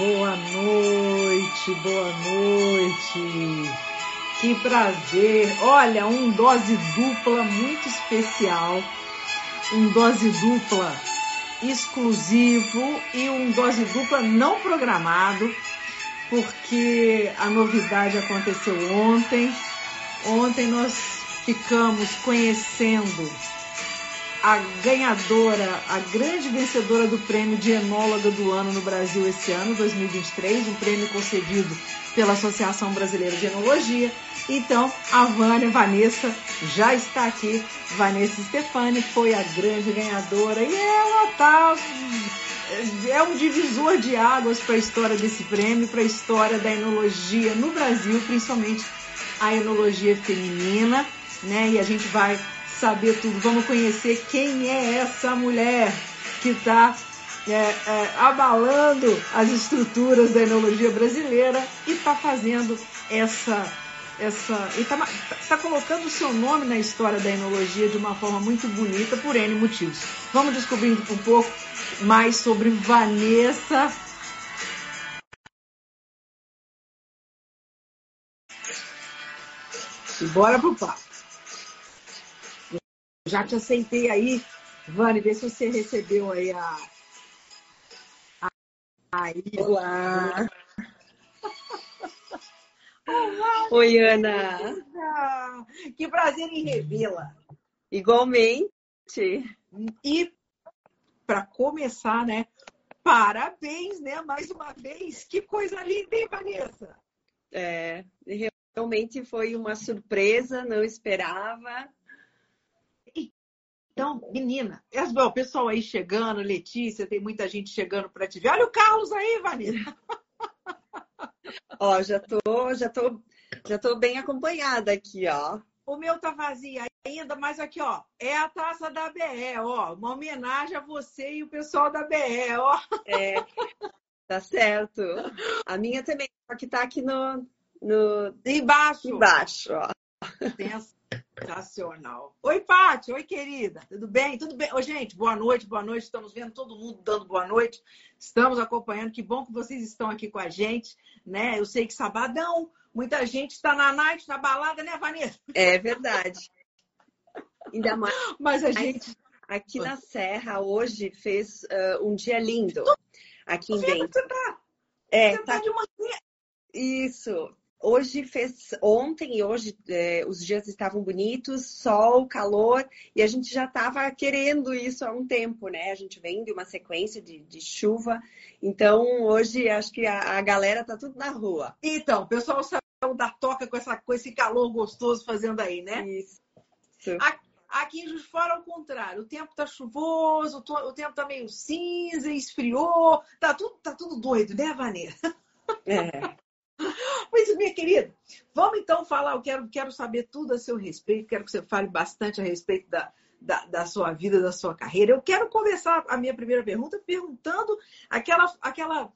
Boa noite, boa noite. Que prazer. Olha, um dose dupla muito especial. Um dose dupla exclusivo e um dose dupla não programado, porque a novidade aconteceu ontem. Ontem nós ficamos conhecendo a ganhadora, a grande vencedora do prêmio de enóloga do ano no Brasil esse ano, 2023, um prêmio concedido pela Associação Brasileira de Enologia. Então, a Vânia Vanessa já está aqui. Vanessa Stefani foi a grande ganhadora e ela tá é um divisor de águas para a história desse prêmio, para a história da enologia no Brasil, principalmente a enologia feminina, né? E a gente vai saber tudo, vamos conhecer quem é essa mulher que está é, é, abalando as estruturas da enologia brasileira e está fazendo essa. essa está tá colocando o seu nome na história da enologia de uma forma muito bonita por N motivos. Vamos descobrir um pouco mais sobre Vanessa. E bora pro papo. Já te aceitei aí. Vani, vê se você recebeu aí a. Aí. Olá. Olá. Oi, Ana. Que prazer em revê-la. Igualmente. E para começar, né? Parabéns, né? Mais uma vez. Que coisa linda, hein, Vanessa? É, realmente foi uma surpresa, não esperava. Então, menina, o pessoal aí chegando, Letícia, tem muita gente chegando para te ver. Olha o Carlos aí, Vanessa. ó, já tô, já tô, já tô bem acompanhada aqui, ó. O meu tá vazio ainda, mas aqui, ó, é a taça da BE, ó, uma homenagem a você e o pessoal da BE, ó. É, tá certo. A minha também, só que tá aqui no, no... Embaixo. Embaixo, ó. Sensacional. Oi, Paty. Oi, querida. Tudo bem? Tudo bem? Ô, gente, boa noite, boa noite. Estamos vendo todo mundo dando boa noite. Estamos acompanhando. Que bom que vocês estão aqui com a gente, né? Eu sei que sabadão, muita gente está na night, na balada, né, Vanessa? É verdade. Ainda mais. Mas a gente. Aqui na Serra, hoje, fez uh, um dia lindo. Aqui em Bento. Você tá, é, você tá, tá de manhã. Isso. Hoje fez, ontem e hoje é, os dias estavam bonitos, sol, calor, e a gente já estava querendo isso há um tempo, né? A gente vem de uma sequência de, de chuva, então hoje acho que a, a, galera tá tudo na rua. Então, o pessoal saiu da toca com, essa, com esse calor gostoso fazendo aí, né? Isso. Aqui em Juiz Fora, ao contrário, o tempo tá chuvoso, o tempo tá meio cinza, esfriou, tá tudo, tá tudo doido, né, Vanessa? É. Mas, minha querida, vamos então falar. Eu quero, quero saber tudo a seu respeito, quero que você fale bastante a respeito da, da, da, sua vida, da sua carreira. Eu quero começar a minha primeira pergunta perguntando aquela, aquela,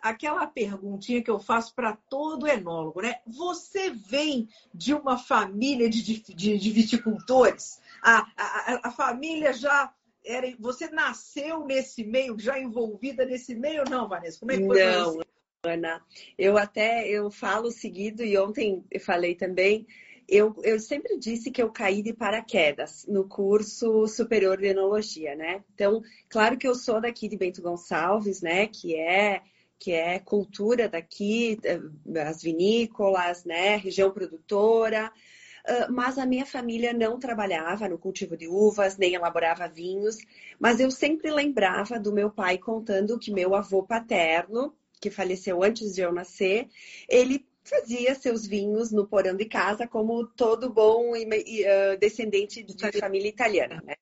aquela perguntinha que eu faço para todo enólogo, né? Você vem de uma família de, de, de viticultores? A, a, a família já era. Você nasceu nesse meio, já envolvida nesse meio, não, Vanessa? Como é que foi? Não, Ana. Eu até eu falo seguido e ontem eu falei também. Eu, eu sempre disse que eu caí de paraquedas no curso superior de enologia, né? Então, claro que eu sou daqui de Bento Gonçalves, né? Que é que é cultura daqui, eh, as vinícolas, né? Região produtora. Mas a minha família não trabalhava no cultivo de uvas, nem elaborava vinhos, mas eu sempre lembrava do meu pai contando que meu avô paterno, que faleceu antes de eu nascer, ele fazia seus vinhos no porão de casa, como todo bom uh, descendente de família italiana, né?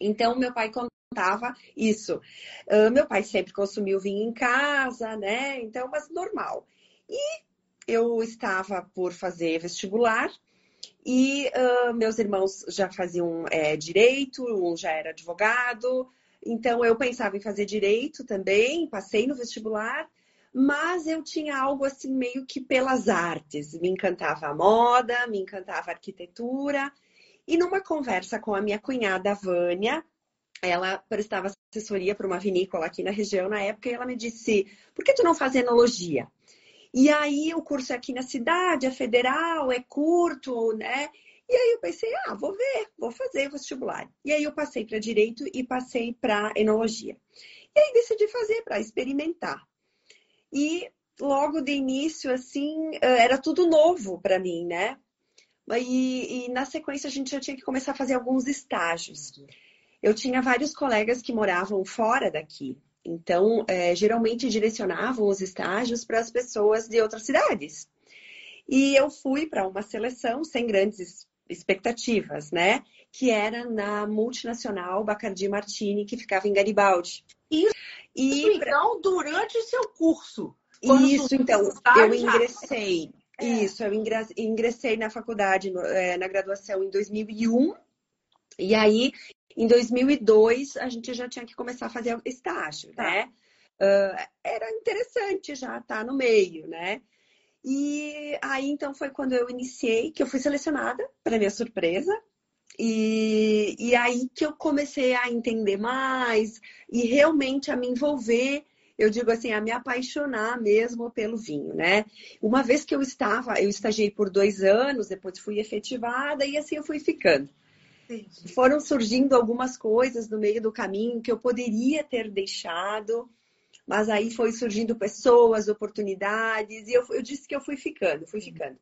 Então, meu pai contava isso. Uh, meu pai sempre consumiu vinho em casa, né? Então, mas normal. E eu estava por fazer vestibular e uh, meus irmãos já faziam é, direito, um já era advogado. Então, eu pensava em fazer direito também, passei no vestibular mas eu tinha algo assim meio que pelas artes. Me encantava a moda, me encantava a arquitetura. E numa conversa com a minha cunhada Vânia, ela prestava assessoria para uma vinícola aqui na região na época e ela me disse: por que tu não faz enologia? E aí o curso é aqui na cidade, é federal, é curto, né? E aí eu pensei, ah, vou ver, vou fazer vestibular. E aí eu passei para direito e passei para enologia. E aí decidi fazer para experimentar. E logo de início, assim, eh, era tudo novo para mim, né? E, e, na sequência a gente já tinha que começar a fazer alguns estágios. Eu tinha vários colegas que moravam fora daqui, então é, geralmente direcionavam os estágios para as pessoas de outras cidades. E eu fui para uma seleção sem grandes expectativas, né? Que era na multinacional Bacardi Martini, que ficava em Garibaldi. Isso, e então, durante o seu curso? Isso, então, eu ingressei. É. Isso, eu ingressei na faculdade, é, na graduação em 2001. E aí, em 2002, a gente já tinha que começar a fazer estágio, tá. né? Uh, era interessante já estar tá no meio, né? E aí, então, foi quando eu iniciei, que eu fui selecionada, para minha surpresa. E, e aí que eu comecei a entender mais e realmente a me envolver eu digo assim, a me apaixonar mesmo pelo vinho, né? Uma vez que eu estava, eu estagiei por dois anos, depois fui efetivada e assim eu fui ficando. Entendi. Foram surgindo algumas coisas no meio do caminho que eu poderia ter deixado, mas aí foi surgindo pessoas, oportunidades, e eu, eu disse que eu fui ficando, fui ficando.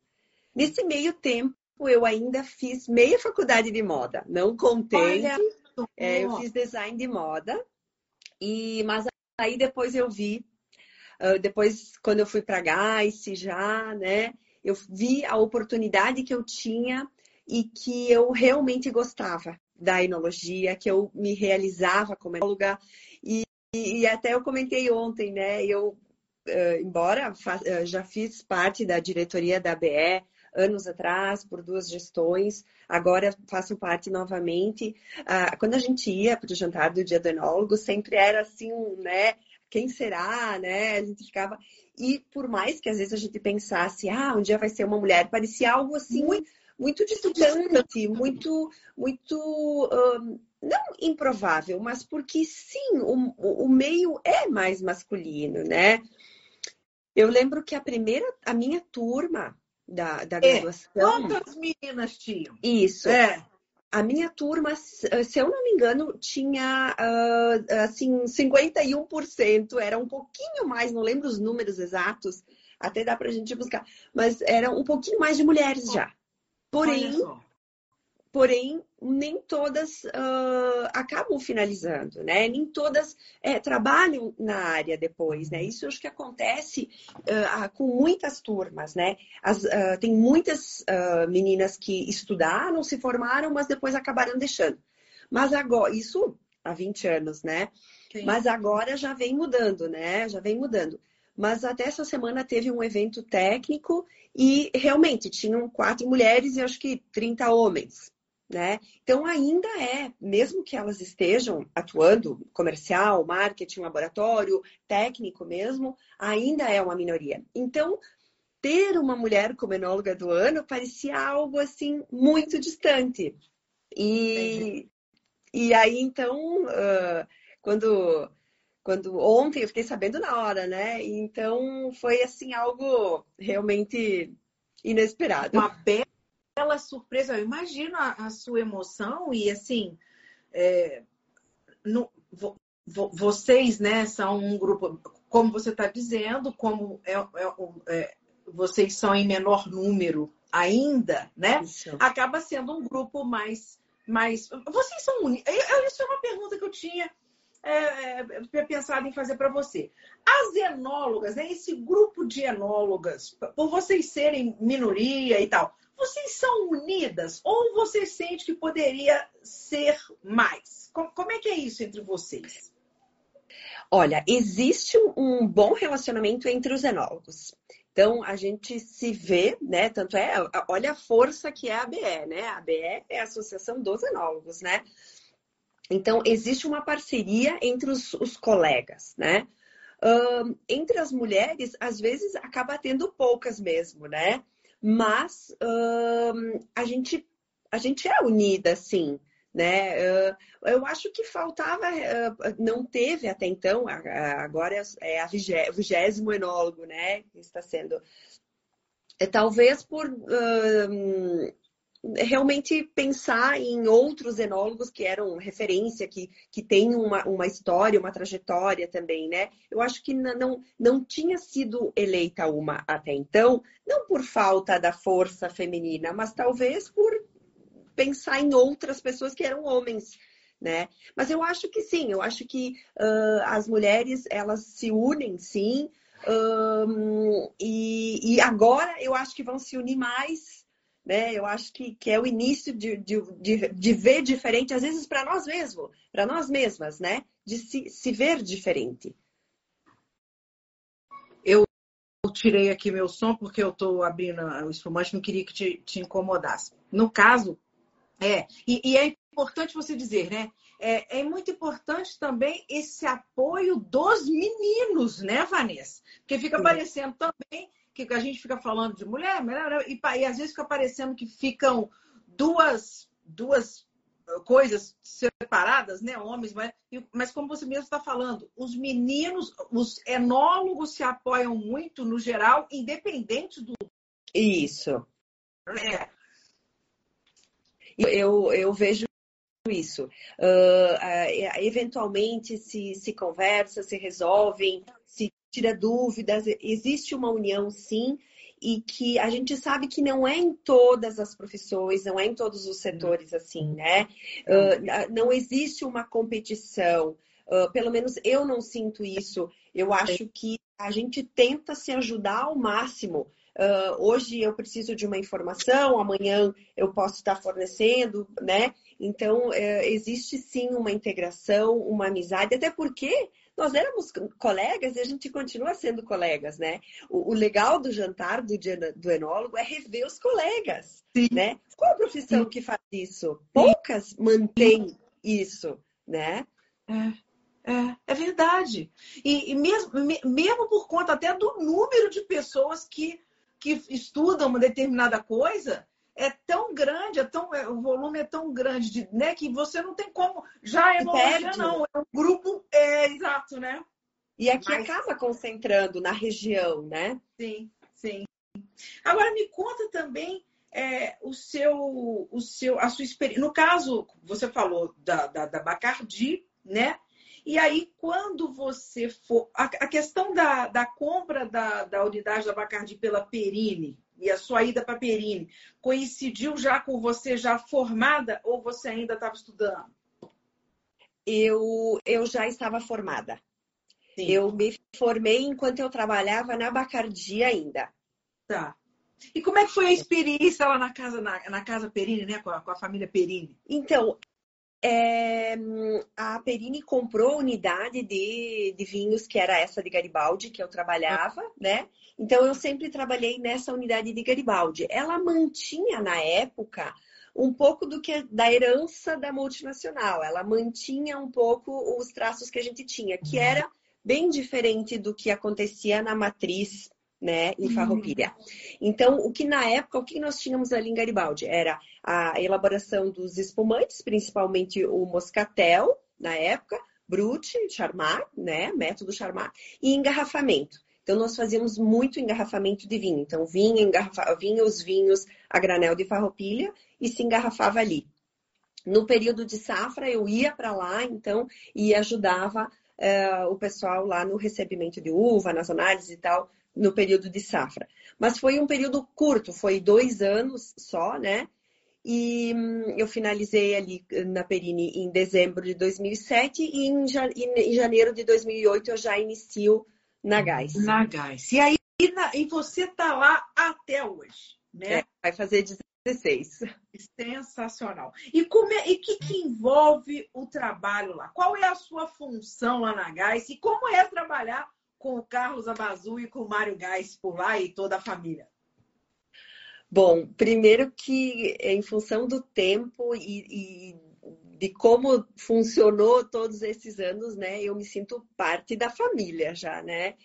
Nesse meio tempo, eu ainda fiz meia faculdade de moda, não contente. É, eu fiz design de moda, e mas Aí depois eu vi, uh, depois quando eu fui para Gais já, né? Eu vi a oportunidade que eu tinha e que eu realmente gostava da enologia, que eu me realizava como enóloga. E, e até eu comentei ontem, né? Eu, uh, embora uh, já fiz parte da diretoria da BE anos atrás, por duas gestões, agora faço parte novamente. Ah, quando a gente ia para o jantar do dia do enólogo, sempre era assim, né? Quem será, né? A gente ficava. E por mais que às vezes a gente pensasse, ah, um dia vai ser uma mulher, parecia algo assim muito, muito distante, muito, muito. Um, não improvável, mas porque sim, o, o meio é mais masculino, né? Eu lembro que a primeira, a minha turma, da, da é, graduação. Quantas meninas tinham? Isso. É. A minha turma, se eu não me engano, tinha uh, assim 51%, era um pouquinho mais, não lembro os números exatos, até dá para a gente buscar, mas era um pouquinho mais de mulheres já. Porém, porém nem todas uh, acabam finalizando, né? Nem todas é, trabalham na área depois, né? Isso acho que acontece uh, com muitas turmas, né? As, uh, tem muitas meninas que estudaram, se formaram, mas depois acabaram deixando. Mas agora, isso há 20 anos, né? Sim. Mas agora já vem mudando, né? Já vem mudando. Mas até essa semana teve um evento técnico e realmente tinham quatro mulheres e acho que 30 homens né? Então ainda é, mesmo que elas estejam atuando comercial, marketing, laboratório, técnico mesmo, ainda é uma minoria. Então ter uma mulher como enóloga do ano parecia algo assim muito distante. E, e aí então uh, quando quando ontem eu fiquei sabendo na hora, né? Então foi assim algo realmente inesperado. Uma bela aquela surpresa, eu imagino a, a sua emoção e assim, é, no, vo, vo, vocês, né, são um grupo, como você está dizendo, como é, é, é, vocês são em menor número ainda, né? Isso. Acaba sendo um grupo mais, mais. Vocês são unidos. Isso é uma pergunta que eu tinha é, é, pensado em fazer para você. As enólogas, né, esse grupo de enólogas, por vocês serem minoria e tal, vocês são unidas ou você sente que poderia ser mais? Como é que é isso entre vocês? Olha, existe um bom relacionamento entre os enólogos. Então, a gente se vê, né? Tanto é, olha a força que é a ABE, né? A ABE é a Associação dos Enólogos, né? Então, existe uma parceria entre os, os colegas, né? Uh, entre as mulheres, às vezes, acaba tendo poucas mesmo, né? Mas uh, a, gente, a gente é unida, sim, né? Eu acho que faltava, não teve até então, agora é a vigésimo enólogo, né? Que está sendo. É, talvez por realmente pensar em outros enólogos que eram referência, que, que têm uma, uma história, uma trajetória também, né? Eu acho que não, não tinha sido eleita uma até então, não por falta da força feminina, mas talvez por pensar em outras pessoas que eram homens. Né? Mas eu acho que sim, eu acho que uh, as mulheres elas se unem sim, um, e, e agora eu acho que vão se unir mais né? Eu acho que, que é o início de, de, de, de ver diferente, às vezes para nós mesmos, para nós mesmas, né? De se, se ver diferente. Eu tirei aqui meu som porque eu estou abrindo o espumante, não queria que te, te incomodasse. No caso, é, e, e, é importante você dizer, né? É, é, muito importante também esse apoio dos meninos, né, Vanessa? Porque fica Sim. parecendo também que a gente fica falando de mulher, e, e às vezes fica parecendo que ficam duas, duas coisas separadas, né? Homens, mas, mas como você mesmo está falando, os meninos, os enólogos se apoiam muito no geral, independente do. Isso. É. Eu, eu vejo isso. Uh, eventualmente se, se conversa, se resolvem, tira dúvidas, existe uma união sim, e que a gente sabe que não é em todas as profissões, não é em todos os setores assim, né? Uh, não existe uma competição. Uh, pelo menos eu não sinto isso. Eu acho que a gente tenta se ajudar ao máximo. Uh, hoje eu preciso de uma informação, amanhã eu posso estar fornecendo, né? Então, uh, existe sim uma integração, uma amizade, até porque nós éramos colegas e a gente continua sendo colegas, né? O, o legal do jantar do, do enólogo é rever os colegas, Sim. né? Qual a profissão Sim. que faz isso? Poucas mantêm isso, né? É, é, é verdade. E, e mesmo, mesmo por conta até do número de pessoas que, que estudam uma determinada coisa, é tão grande, é tão, é, o volume é tão grande, de, né, que você não tem como. Já é enologia, não. É um grupo, é exato, né? E aqui Mas... acaba concentrando na região, né? Sim, sim. Agora me conta também é, o seu, o seu, a sua experiência. No caso, você falou da, da, da Bacardi, né? E aí, quando você for. A, a questão da, da compra da, da unidade da Bacardi pela Perine, e a sua ida para Perini coincidiu já com você já formada ou você ainda estava estudando? Eu, eu já estava formada. Sim. Eu me formei enquanto eu trabalhava na Bacardi ainda. Tá. E como é que foi a experiência lá na casa, na, na casa Perini, né? Com a, com a família Perini? Então, é, a Perini comprou a unidade de, de vinhos que era essa de Garibaldi, que eu trabalhava, né? Então eu sempre trabalhei nessa unidade de Garibaldi. Ela mantinha na época um pouco do que da herança da multinacional. Ela mantinha um pouco os traços que a gente tinha, que era bem diferente do que acontecia na matriz né, em Farroupilha. Então, o que na época, o que nós tínhamos ali em Garibaldi? Era a elaboração dos espumantes, principalmente o moscatel, na época, Brut, Charmat, né, método Charmat, e engarrafamento. Então, nós fazíamos muito engarrafamento de vinho. Então, vinha, engarrafa... vinha os vinhos a granel de Farroupilha e se engarrafava ali. No período de safra, eu ia para lá, então, e ajudava uh, o pessoal lá no recebimento de uva, nas análises e tal, no período de safra. Mas foi um período curto, foi dois anos só, né? E hum, eu finalizei ali na Perini em dezembro de 2007 e em, janeiro de 2008 eu já inicio na Gás. Na Gás. E aí na, e você tá lá até hoje, né? É, vai fazer 16. Sensacional. E como é, e que, que envolve o trabalho lá? Qual é a sua função lá na Gás e como é trabalhar com o Carlos Abazu e com o Mário Gás por lá e toda a família? Bom, primeiro que em função do tempo e, e, de como funcionou todos esses anos, né, eu me sinto parte da família já, né?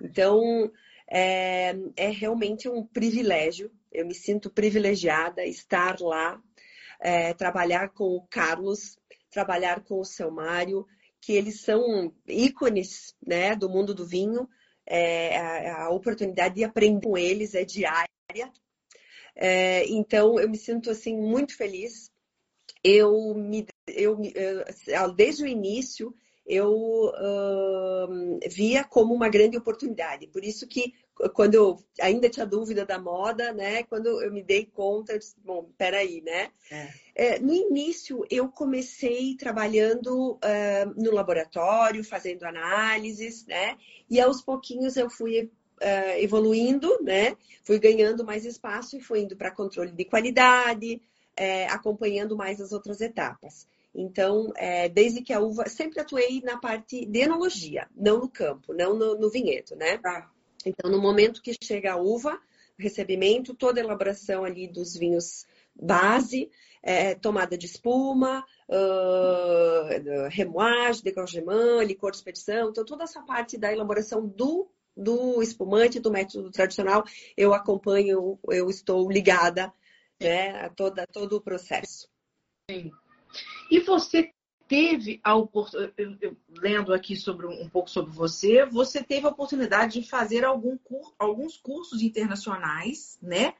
Então é, é realmente um privilégio. Eu me sinto privilegiada estar lá. é, trabalhar com o Carlos, trabalhar com o seu Mário, que eles são ícones né, do mundo do vinho. É, a, a, oportunidade de aprender com eles é diária. É, então, eu me sinto assim muito feliz. Eu me, eu, eu desde o início eu uh, via como uma grande oportunidade. Por isso que quando eu ainda tinha dúvida da moda, né? Quando eu me dei conta, eu disse, bom, peraí, né? É. É, no início, eu comecei trabalhando uh, no laboratório, fazendo análises, né? E aos pouquinhos eu fui uh, evoluindo, né? Fui ganhando mais espaço e fui indo para controle de qualidade, é, acompanhando mais as outras etapas. Então, é, desde que a uva, sempre atuei na parte de enologia, não no campo, não no, no vinhedo, né? Ah. Então, no momento que chega a uva, recebimento, toda a elaboração ali dos vinhos base, é, tomada de espuma, uh, remoagem, degorgement, licor de expedição, então toda essa parte da elaboração do, do espumante, do método tradicional, eu acompanho, eu estou ligada né, a toda, todo o processo. Sim. E você teve a oportunidade, lendo aqui sobre um pouco sobre você, você teve a oportunidade de fazer algum cur, alguns cursos internacionais, né,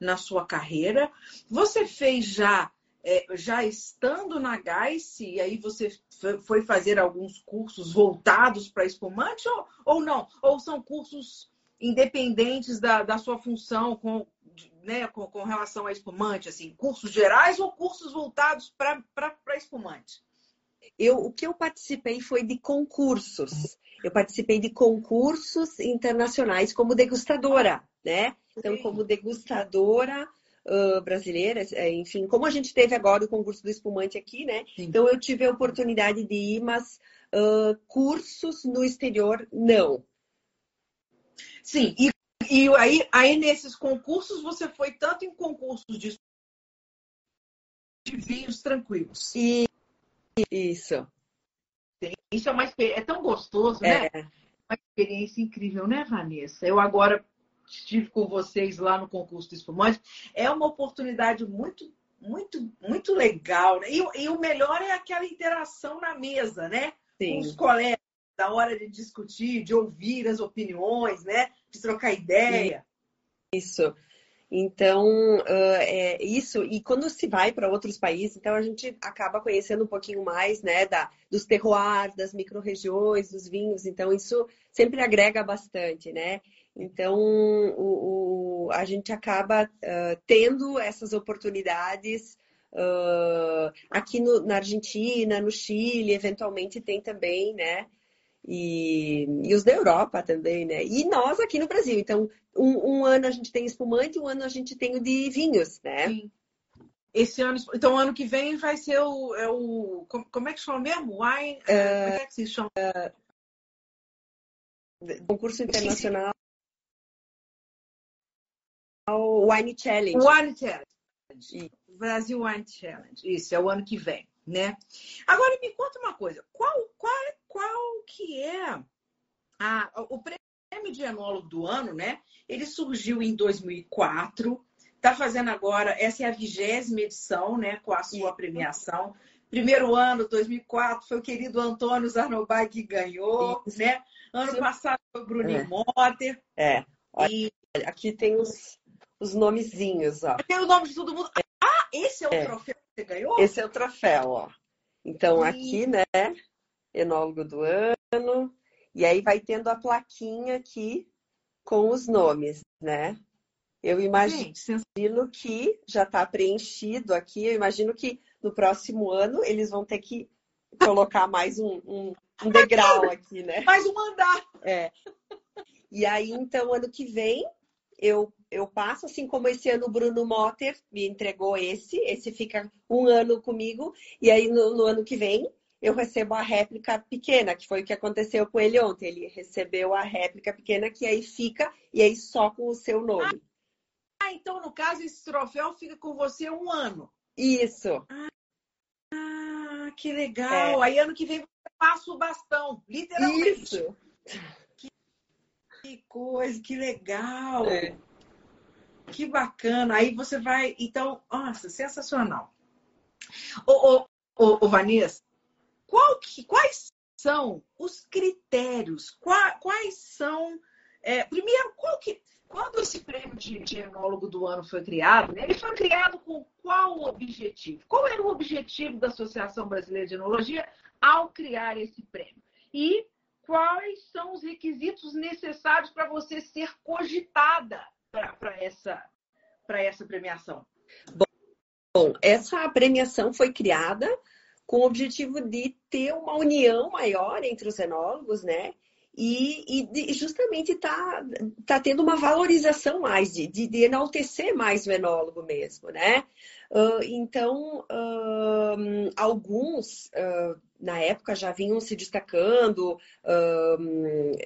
na sua carreira. Você fez já é, já estando na GAIS, e aí você foi fazer alguns cursos voltados para espumante ou, ou não? Ou são cursos independentes da, da sua função com, né, com, com relação a espumante, assim, cursos gerais ou cursos voltados para espumante? Eu, o que eu participei foi de concursos. Eu participei de concursos internacionais como degustadora, né? Então, como degustadora uh, brasileira, é, enfim, como a gente teve agora o concurso do espumante aqui, né? Sim. Então, eu tive a oportunidade de ir, mas uh, cursos no exterior, não. Sim, e e aí, aí nesses concursos, você foi tanto em concursos de, de vinhos tranquilos. Isso. Isso é uma é tão gostoso, né? é. Uma experiência incrível, né, Vanessa? Eu agora estive com vocês lá no concurso do espumante. É uma oportunidade muito, muito, muito legal. Né? E, e o melhor é aquela interação na mesa, né? Sim. Com os colegas, da hora de discutir, de ouvir as opiniões, né? de trocar ideia. Isso. Então, uh, é isso. E quando se vai para outros países, então a gente acaba conhecendo um pouquinho mais, né, da, dos terroirs, das micro-regiões, dos vinhos. Então, isso sempre agrega bastante, né? Então, o, o a gente acaba uh, tendo essas oportunidades uh, aqui no, na Argentina, no Chile, eventualmente tem também, né? E, e os da Europa também, né? E nós aqui no Brasil. Então, um, um, ano a gente tem espumante, um ano a gente tem o de vinhos, né? Sim. Esse ano, então, ano que vem vai ser o. É o como é que chama mesmo? Wine. Uh, como é que se chama? Uh, concurso internacional. Wine Challenge. Wine Challenge. Brasil Wine Challenge. Isso, é o ano que vem, né? Agora me conta uma coisa. Qual, qual, qual que é a, o prêmio de enólogo do ano, né? Ele surgiu em 2004, está fazendo agora, essa é a vigésima edição, né, com a sua premiação. Primeiro ano, 2004, foi o querido Antônio Zarnobay que ganhou, Isso. né? Ano passado foi o Bruninho é. Motter. É. Olha, e... Aqui tem os, os nomezinhos, ó. Tem o nome de todo mundo. Ah, esse é o é. troféu que você ganhou? Esse é o troféu, ó. Então, e... aqui, né, enólogo do ano. E aí vai tendo a plaquinha aqui com os nomes, né? Eu imagino Gente, que já está preenchido aqui. Eu imagino que no próximo ano eles vão ter que colocar mais um, um, um degrau aqui, né? Mais um andar. É. E aí, então, ano que vem, eu, eu passo, assim como esse ano o Bruno Motter me entregou esse, esse fica um ano comigo, e aí no, no ano que vem eu recebo a réplica pequena, que foi o que aconteceu com ele ontem. Ele recebeu a réplica pequena, que aí fica, e aí só com o seu nome. Ah, então no caso esse troféu fica com você um ano. Isso. Ah, que legal. É. Aí ano que vem você passa o bastão, literalmente. Isso. Que, que coisa, que legal. É. Que bacana. Aí você vai, então, nossa, sensacional. Ô, ô, ô, ô Vanessa, que, quais são os critérios? Quais, quais são. É, primeiro, que, quando esse prêmio de, de enólogo do ano foi criado, né, ele foi criado com qual objetivo? Qual era o objetivo da Associação Brasileira de Enologia ao criar esse prêmio? E quais são os requisitos necessários para você ser cogitada para essa, essa premiação? Bom, essa premiação foi criada com o objetivo de ter uma união maior entre os enólogos, né? E, e justamente está tá tendo uma valorização mais, de, de, de, enaltecer mais o enólogo mesmo, né? Uh, então, uh, alguns uh, na época já vinham se destacando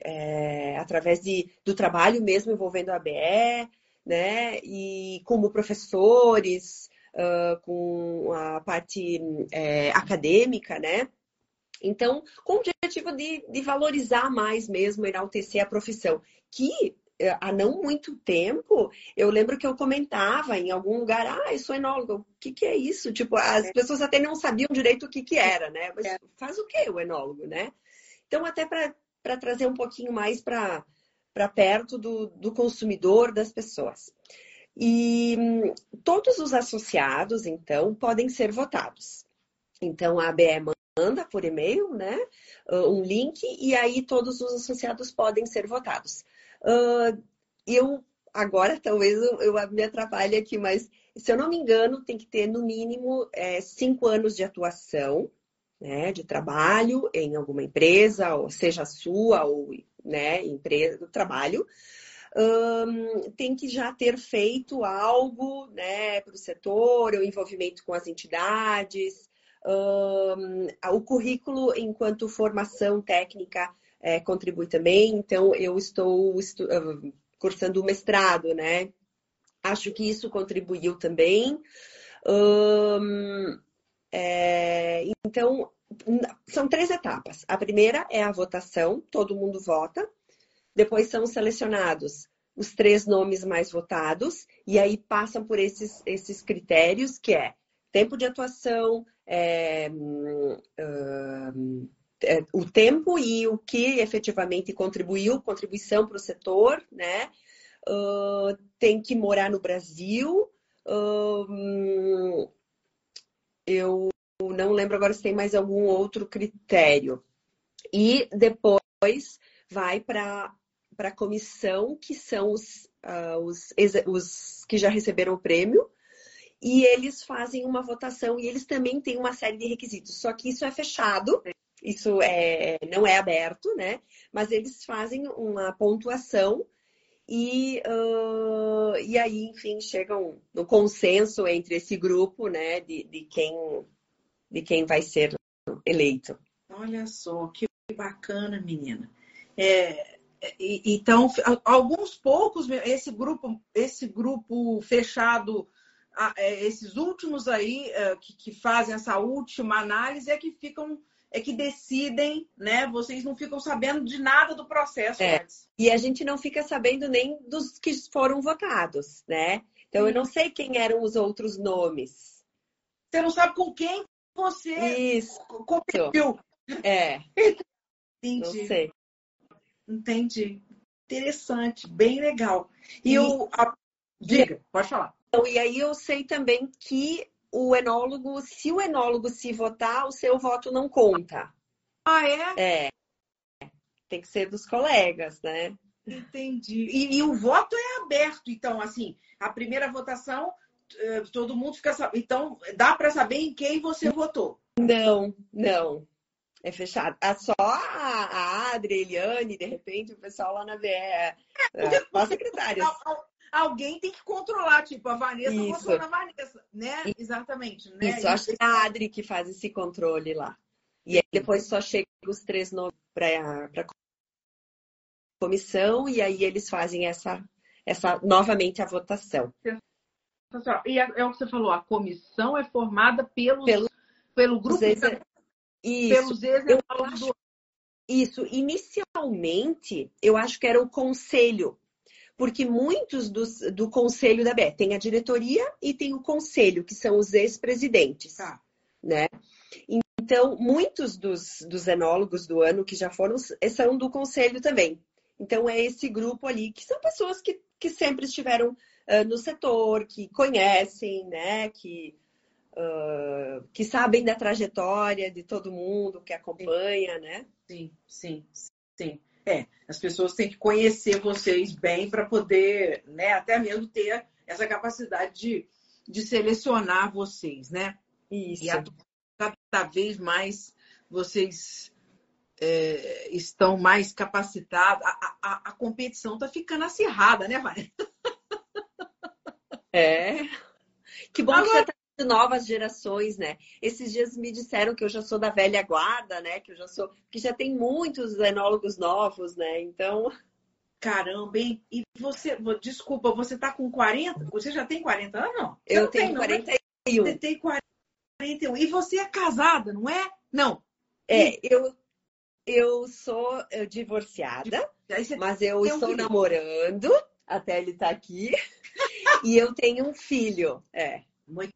é, através de, do trabalho mesmo envolvendo a ABE, né? E como professores, uh, com a parte é, acadêmica, né? Então, com o objetivo de, de valorizar mais mesmo, enaltecer a profissão, que há não muito tempo, eu lembro que eu comentava em algum lugar, ah, eu sou enólogo, o que, que é isso? Tipo, as é. pessoas até não sabiam direito o que, que era, né? Mas é. faz o que o enólogo, né? Então, até para trazer um pouquinho mais para perto do, do consumidor, das pessoas. E hum, todos os associados, então, podem ser votados. Então, a ABE manda por e-mail, né, um link, e aí todos os associados podem ser votados. eu, agora, talvez eu, eu me atrapalhe aqui, mas se eu não me engano, tem que ter no mínimo é, cinco anos de atuação, né, de trabalho em alguma empresa, ou seja sua ou né, empresa do trabalho, um, tem que já ter feito algo né, para o setor, o envolvimento com as entidades, um, o currículo enquanto formação técnica é, contribui também, então eu estou cursando o mestrado, né? Acho que isso contribuiu também. É, então, são três etapas. A primeira é a votação, todo mundo vota. Depois são selecionados os três nomes mais votados, e aí passam por esses, esses critérios, que é tempo de atuação, é, uh, é, o tempo e o que efetivamente contribuiu, contribuição para o setor, né? Uh, tem que morar no Brasil. Uh, eu não lembro agora se tem mais algum outro critério. E depois vai para para a comissão, que são os, uh, os, os que já receberam o prêmio, e eles fazem uma votação e eles também têm uma série de requisitos. Só que isso é fechado, isso é, não é aberto, né? Mas eles fazem uma pontuação e, uh, e aí, enfim, chegam no consenso entre esse grupo, né, de, de, quem, de quem vai ser eleito. Olha só, que bacana, menina. É, então, alguns poucos, esse grupo, esse grupo fechado, é, esses últimos aí é, que, que fazem essa última análise é que ficam é que decidem, né? Vocês não ficam sabendo de nada do processo é. E a gente não fica sabendo nem dos que foram votados, né? Então eu não sei quem eram os outros nomes. Você não sabe com quem você Isso. competiu. É. Entendi. Não sei. Entendi. Interessante, bem legal. E, e o. A... Diga, pode falar. Então, e aí eu sei também que o enólogo, se o enólogo se votar, o seu voto não conta. Ah, é? É. Tem que ser dos colegas, né? Entendi. E, e o voto é aberto, então, assim, a primeira votação, eh, todo mundo fica. Então, dá para saber em quem você votou? Não, não. É fechado. É só a, Adri, a Eliane, de repente, o pessoal lá na VE, é, as secretárias. Alguém tem que controlar, tipo, a Vanessa Isso. controla a Vanessa, né? Isso. Exatamente. Né? Isso, acho que é a Adri que faz esse controle lá. E aí depois só chega os três nomes para a comissão e aí eles fazem essa, essa novamente a votação. E é, é o que você falou, a comissão é formada pelos, pelo, pelo grupo isso. Pelos eu acho, Isso. Inicialmente, eu acho que era o conselho. Porque muitos dos, do conselho da BE tem a diretoria e tem o conselho, que são os ex-presidentes. Tá. Então, muitos dos, dos enólogos do ano que já foram são do conselho também. Então, é esse grupo ali, que são pessoas que, que sempre estiveram uh, no setor, que conhecem, né? Que, uh, que sabem da trajetória de todo mundo, que acompanha, né? Sim, sim, sim. É, as pessoas têm que conhecer vocês bem para poder, né, até mesmo ter essa capacidade de, de selecionar vocês, né? Isso. E cada vez mais vocês é, estão mais capacitados. A, a, a competição está ficando acirrada, né, Vai? É. Que bom Agora... que você está novas gerações, né? Esses dias me disseram que eu já sou da velha guarda, né? Que eu já sou, que já tem muitos enólogos novos, né? Então, caramba, hein? E você, desculpa, você tá com 40? Você já tem 40 anos? Não? eu não tenho tem, 41. Você tem 41. E você é casada, não é? Não. É, eu eu sou divorciada, mas eu estou um namorando até ele estar tá aqui. e eu tenho um filho. É. Muito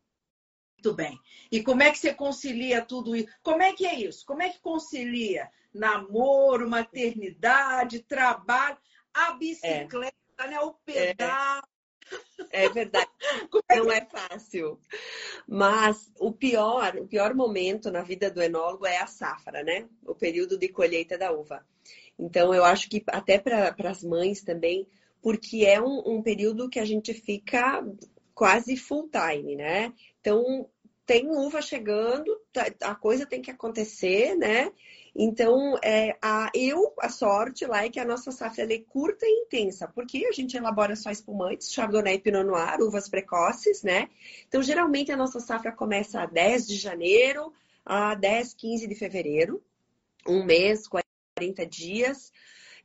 muito bem. E como é que você concilia tudo isso? Como é que é isso? Como é que concilia namoro, maternidade, trabalho, a bicicleta, é. né? O pedal. É, é verdade. É Não é fácil. Mas o pior, o pior momento na vida do enólogo é a safra, né? O período de colheita da uva. Então, eu acho que até para as mães também, porque é um, um, período que a gente fica quase full time, né? Então, tem uva chegando, tá, a coisa tem que acontecer, né? Então, é, a, eu, a sorte lá é que a nossa safra é curta e intensa, porque a gente elabora só espumantes, Chardonnay e Pinot Noir, uvas precoces, né? Então, geralmente a nossa safra começa a 10 de janeiro a 10, 15 de fevereiro, um mês, 40 dias.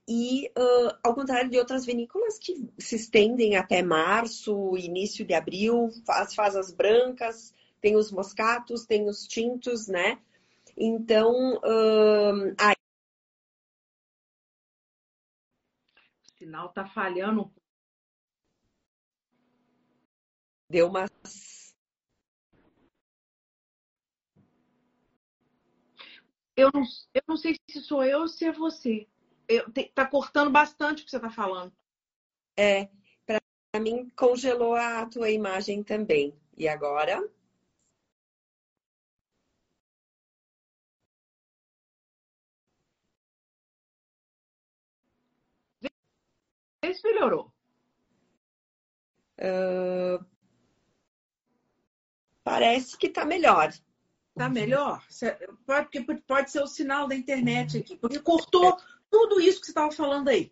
E uh, ao contrário de outras vinícolas que se estendem até março, início de abril, as fazas brancas, tem os moscatos, tem os tintos, né? Então, hum, aí... o sinal tá falhando. Deu umas. Eu não, eu não sei se sou eu ou se é você. Eu, te, tá cortando bastante o que você tá falando. É, para mim congelou a tua imagem também. E agora? Se melhorou? Uh, parece que está melhor. Está melhor? Pode, pode ser o sinal da internet aqui, porque cortou tudo isso que você estava falando aí.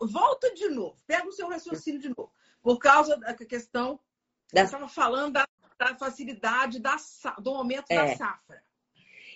Volta de novo, pega o seu raciocínio de novo. Por causa da questão, da... você estava falando da, da facilidade da, do momento é. da safra.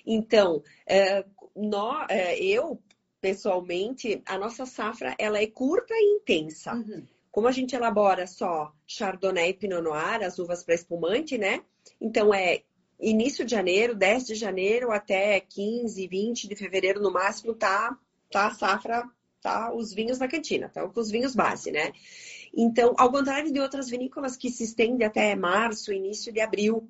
Então, é, nó, é, eu pessoalmente, a nossa safra ela é curta e intensa. Uhum. Como a gente elabora só Chardonnay e Pinot Noir, as uvas para espumante, né? Então é início de janeiro, 10 de janeiro até 15, 20 de fevereiro no máximo tá tá a safra, tá os vinhos na cantina, tá com os vinhos base, né? Então, ao contrário de outras vinícolas que se estende até março, início de abril.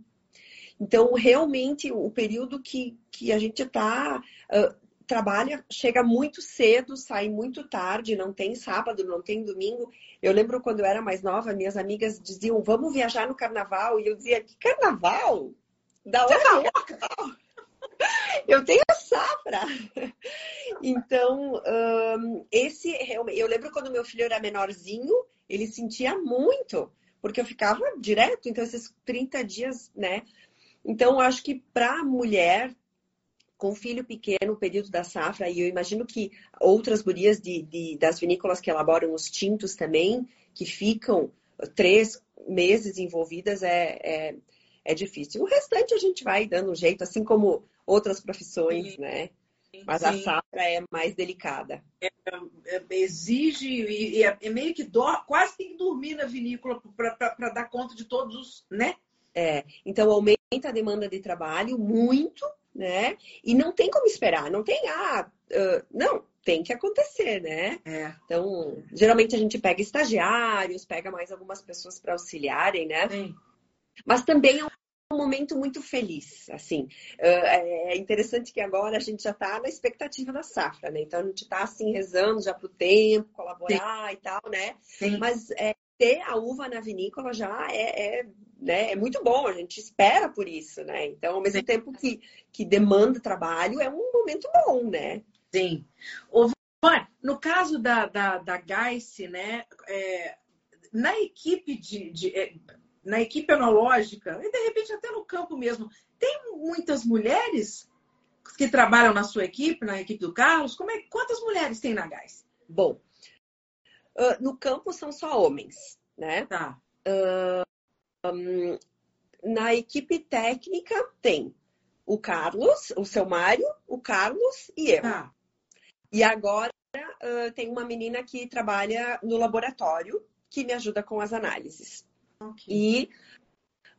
Então, realmente, o período que, que a gente está uh, trabalha, chega muito cedo, sai muito tarde, não tem sábado, não tem domingo. Eu lembro quando eu era mais nova, minhas amigas diziam, vamos viajar no carnaval. E eu dizia, que carnaval? Da onde tá é carnaval? eu tenho a safra. Então, um, esse. Eu lembro quando meu filho era menorzinho, ele sentia muito, porque eu ficava direto, então esses 30 dias, né? Então, acho que para a mulher com filho pequeno, o período da safra, e eu imagino que outras gurias de, de, das vinícolas que elaboram os tintos também, que ficam três meses envolvidas, é, é, é difícil. O restante a gente vai dando um jeito, assim como outras profissões, Sim. né? Mas Sim. a safra é mais delicada. É, é, exige, e é, é, meio que dor, quase tem que dormir na vinícola para dar conta de todos os, né? É, então aumenta a demanda de trabalho muito, né? E não tem como esperar, não tem, ah, uh, não, tem que acontecer, né? É. Então, geralmente a gente pega estagiários, pega mais algumas pessoas para auxiliarem, né? Sim. Mas também é um momento muito feliz, assim. É interessante que agora a gente já está na expectativa da safra, né? Então a gente está assim rezando já para o tempo, colaborar Sim. e tal, né? Sim. Mas é, ter a uva na vinícola já é, é, né, é muito bom, a gente espera por isso, né? Então, ao mesmo Sim. tempo que, que demanda trabalho, é um momento bom, né? Sim. no caso da, da, da Geiss, né, é, na equipe de, de é, na equipe enológica, e de repente até no campo mesmo, tem muitas mulheres que trabalham na sua equipe, na equipe do Carlos? Como é, quantas mulheres tem na Gás? Bom, uh, no campo são só homens, né? Tá. Uh, um, na equipe técnica tem o Carlos, o seu Mário, o Carlos e eu. Tá. E agora uh, tem uma menina que trabalha no laboratório que me ajuda com as análises. Okay. E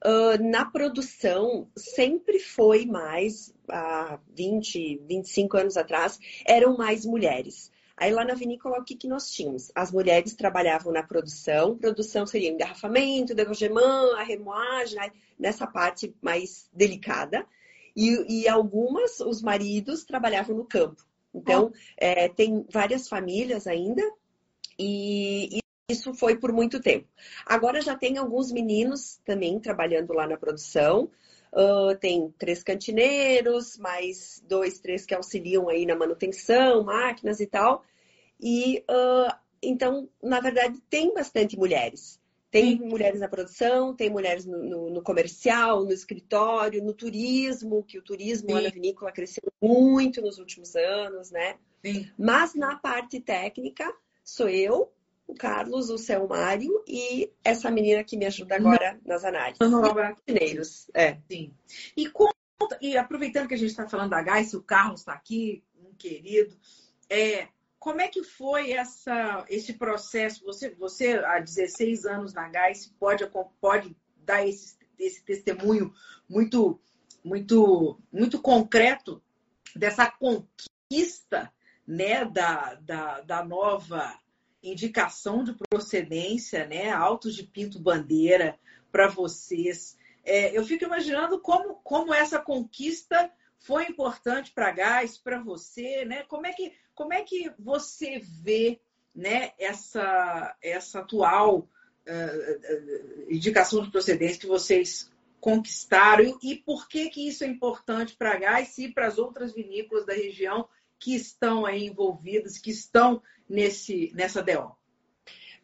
uh, na produção sempre foi mais, há 20, 25 anos atrás, eram mais mulheres. Aí lá na vinícola, o que, que nós tínhamos? As mulheres trabalhavam na produção, produção seria engarrafamento, degorgement, a remoagem, nessa parte mais delicada. E, e, algumas, os maridos, trabalhavam no campo. Então, é, tem várias famílias ainda, e, isso foi por muito tempo. Agora já tem alguns meninos também trabalhando lá na produção. Uh, tem três cantineiros, mais dois, três que auxiliam aí na manutenção, máquinas e tal. E uh, então, na verdade, tem bastante mulheres. Tem Sim. mulheres na produção, tem mulheres no, no, no, comercial, no escritório, no turismo, que o turismo Sim. na vinícola cresceu muito nos últimos anos, né? Sim. Mas na parte técnica, sou eu, o Carlos, o seu Mário e essa menina que me ajuda agora Não. nas análises. Mineiros, é. Sim. E, conta, e aproveitando que a gente está falando da Gás, o Carlos está aqui, um querido, é, como é que foi essa, esse processo? Você, você há 16 anos na Gás pode, pode dar esse, esse testemunho muito, muito, muito concreto dessa conquista né, da, da, da nova indicação de procedência, né? Autos de pinto bandeira para vocês. É, eu fico imaginando como, como essa conquista foi importante para Gás, para você, né? Como é que, como é que você vê né, essa, essa atual uh, indicação de procedência que vocês conquistaram e, por que, que isso é importante para Gás e para as outras vinícolas da região que estão aí envolvidas, que estão nesse, nessa DO?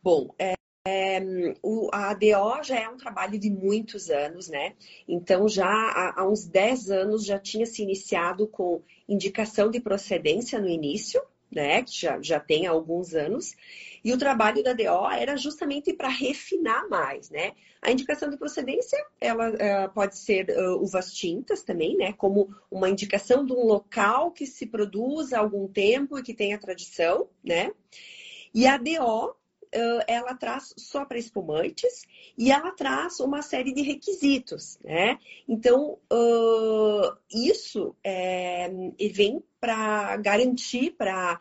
Bom, é, é, o, a DO já é um trabalho de muitos anos, né? Então, já há, há uns 10 anos já tinha se iniciado com indicação de procedência no início, né? Que já, já tem alguns anos. E o trabalho da DO era justamente para refinar mais, né? A indicação de procedência, ela uh, pode ser uh, uvas tintas também, né? Como uma indicação de um local que se produz há algum tempo e que tem a tradição, né? E a DO, ela traz só para espumantes e ela traz uma série de requisitos, né? Então, isso é, vem para garantir, para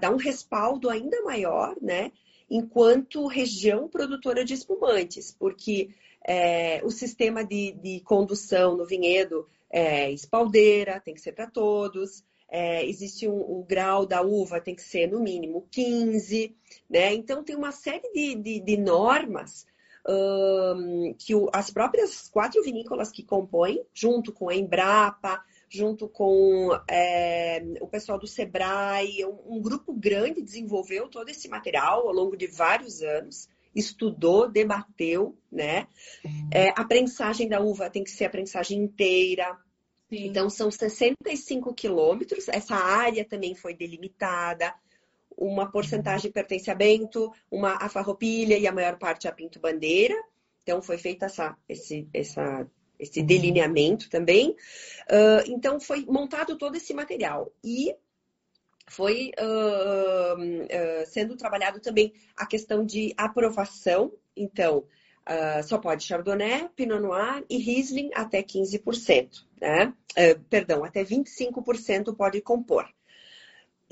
dar um respaldo ainda maior, né? enquanto região produtora de espumantes, porque é, o sistema de, de, condução no vinhedo é espaldeira, tem que ser para todos. É, existe um, um, grau da uva, tem que ser no mínimo 15, né? Então tem uma série de, de, de normas que o, as próprias quatro vinícolas que compõem, junto com a Embrapa, junto com é, o pessoal do Sebrae, um, um, grupo grande desenvolveu todo esse material ao longo de vários anos, estudou, debateu, né? É, a prensagem da uva tem que ser a prensagem inteira. Sim. Então, são 65 quilômetros. Essa área também foi delimitada. Uma porcentagem pertence a Bento, uma a Farroupilha e a maior parte a Pinto Bandeira. Então, foi feita essa, esse, essa esse delineamento também. Uh, então, foi montado todo esse material. E foi uh, uh, sendo trabalhado também a questão de aprovação. Então, só pode Chardonnay, Pinot Noir e Riesling até 15%. Né? perdão, até 25% pode compor.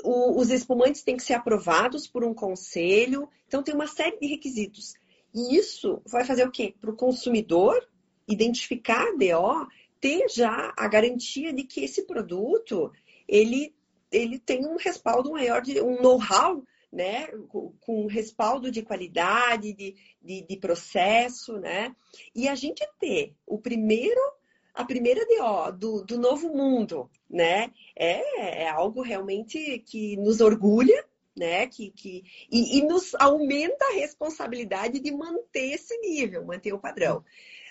O, os espumantes têm que ser aprovados por um conselho. Então, tem uma série de requisitos. E isso vai fazer o quê? Para o consumidor identificar a DO, ter já a garantia de que esse produto ele, ele tem um respaldo maior, de um know-how, né? Com, com, respaldo de qualidade, de, de, de processo, né? E a gente ter o primeiro a primeira DO do, do novo mundo, né? É, é algo realmente que nos orgulha, né? Que, que, e, e, nos aumenta a responsabilidade de manter esse nível, manter o padrão.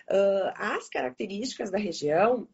Uh, as características da região,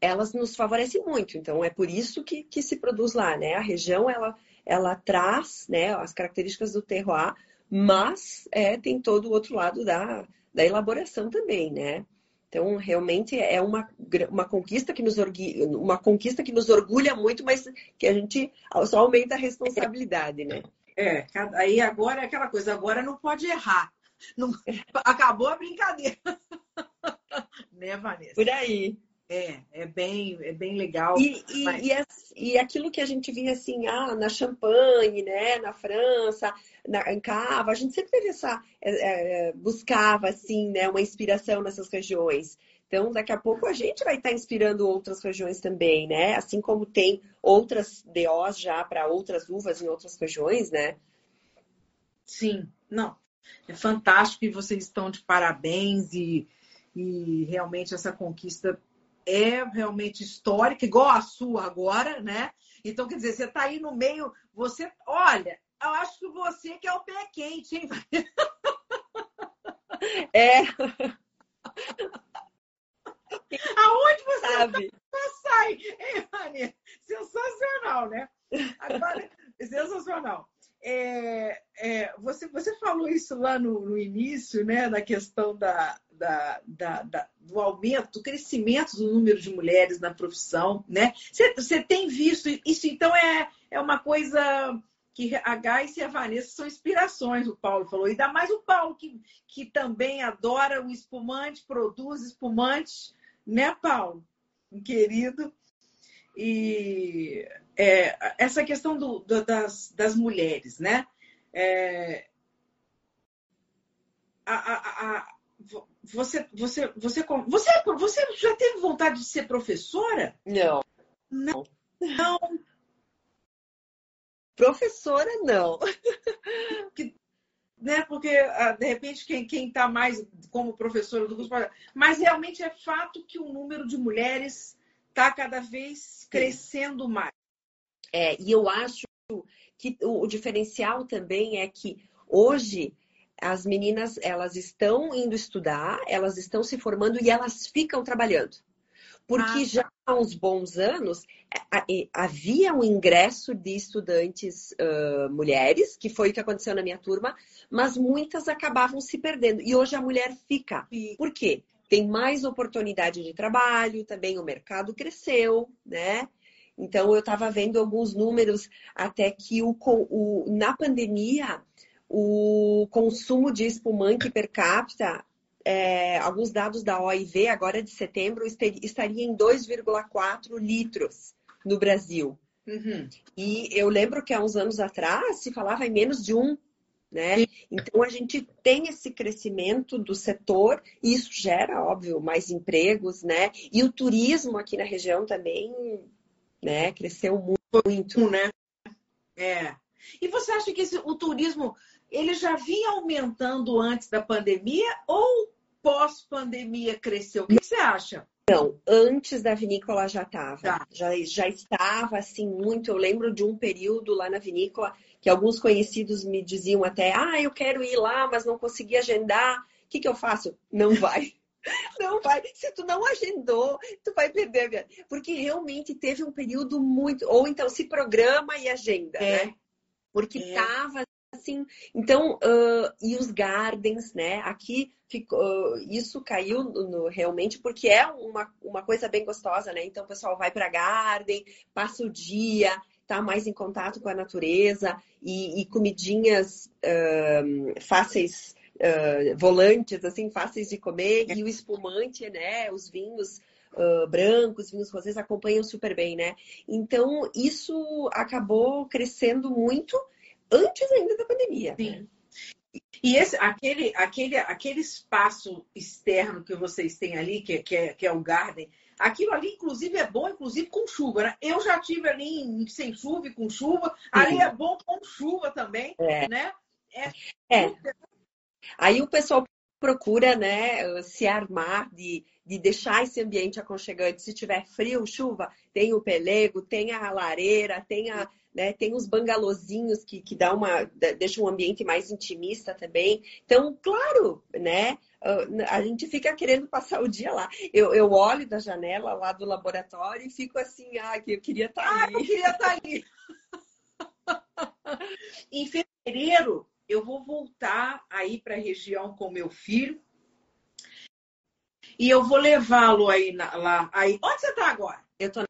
elas nos favorecem muito, então é por isso que, que se produz lá, né? A região, ela, ela traz né, as características do terroir, mas é, tem todo o outro lado da, da elaboração também, né? Então, realmente é uma, uma, conquista que nos orgulha, uma conquista que nos orgulha muito, mas que a gente só aumenta a responsabilidade, né? É, aí agora é aquela coisa, agora não pode errar. Não, acabou a brincadeira. né, Vanessa? Por aí. É, é bem, é bem legal. E, e, mas... e, e, aquilo que a gente via assim, ah, na Champagne, né, na França, na, em Cava, a gente sempre teve essa, é, é, buscava assim, né, uma inspiração nessas regiões. Então, daqui a pouco a gente vai estar inspirando outras regiões também, né? Assim como tem outras DOs já para outras uvas em outras regiões, né? Sim, não. É fantástico e vocês estão de parabéns e, e realmente essa conquista é realmente histórica, igual a sua agora, né? Então, quer dizer, você está aí no meio, você, olha, eu acho que você que é o pé quente, hein? É. Aonde você sabe? sai? Hein, Rani? Sensacional, né? Agora, sensacional. É, é, você, você falou isso lá no, no início, né, na questão da, da, da, da, do aumento, do crescimento do número de mulheres na profissão, né? Você, tem visto isso, então é, é uma coisa que a Gais e a Vanessa são inspirações, o Paulo falou. E ainda mais o Paulo, que, que também adora o espumante, produz espumante, né, Paulo? Um querido. E é, essa questão do, do, das, das mulheres, né? É, a, a, a, você, você, você, você, você já teve vontade de ser professora? Não. Não. Não. Professora, não. que, né, porque, ah, de repente, quem está mais como professora do curso. Mas realmente é fato que o número de mulheres está cada vez crescendo mais. É, e eu acho que o, o diferencial também é que hoje as meninas elas estão indo estudar, elas estão se formando e elas ficam trabalhando. Porque ah, já tá. há uns bons anos havia um ingresso de estudantes uh, mulheres, que foi o que aconteceu na minha turma, mas muitas acabavam se perdendo. E hoje a mulher fica. Por quê? Tem mais oportunidade de trabalho, também o mercado cresceu, né? Então, eu estava vendo alguns números até que o, o, na pandemia o consumo de espumante per capita, é, alguns dados da OIV, agora de setembro, estaria em 2,4 litros no Brasil. Uhum. E eu lembro que há uns anos atrás se falava em menos de um. Né? Então a gente tem esse crescimento do setor e isso gera, óbvio, mais empregos, né? E o turismo aqui na região também né? Cresceu muito. Né? É. E você acha que esse, o turismo ele já vinha aumentando antes da pandemia ou pós-pandemia cresceu? O que você acha? Não, antes da vinícola já estava. Tá. Já, já estava assim muito. Eu lembro de um período lá na vinícola que alguns conhecidos me diziam até: ah, eu quero ir lá, mas não consegui agendar. O que, que eu faço? Não vai. Não vai. Se tu não agendou, tu vai perder. Porque realmente teve um período muito. Ou então se programa e agenda, é. né? Porque é. tava assim. Então, uh, e os gardens, né? Aqui ficou, uh, isso caiu no, realmente porque é uma, uma coisa bem gostosa, né? Então o pessoal vai para garden, passa o dia, tá mais em contato com a natureza e, e comidinhas uh, fáceis volantes, assim, fáceis de comer, e o espumante, né? Os vinhos uh, brancos, vinhos rosés acompanham super bem, né? Então, isso acabou crescendo muito antes ainda da pandemia. Sim. E esse, aquele, aquele, aquele espaço externo que vocês têm ali, que, que, é, que é o garden, aquilo ali, inclusive, é bom, inclusive, com chuva, né? Eu já tive ali em, sem chuva e com chuva. Ali é bom com chuva também, é. né? É. é. Aí o pessoal procura, né, se armar de, de deixar esse ambiente aconchegante. Se tiver frio, chuva, tem o pelego, tem a lareira, tem a, né? Tem os bangalozinhos que, que dá uma, deixa um ambiente mais intimista também. Então, claro, né? A gente fica querendo passar o dia lá. Eu, eu olho da janela lá do laboratório e fico assim, ah, que eu queria estar tá ali. Ah, eu queria estar tá ali. em fevereiro, eu vou voltar aí para a região com meu filho. E eu vou levá-lo aí na, lá. Aí, onde você está agora? Eu estou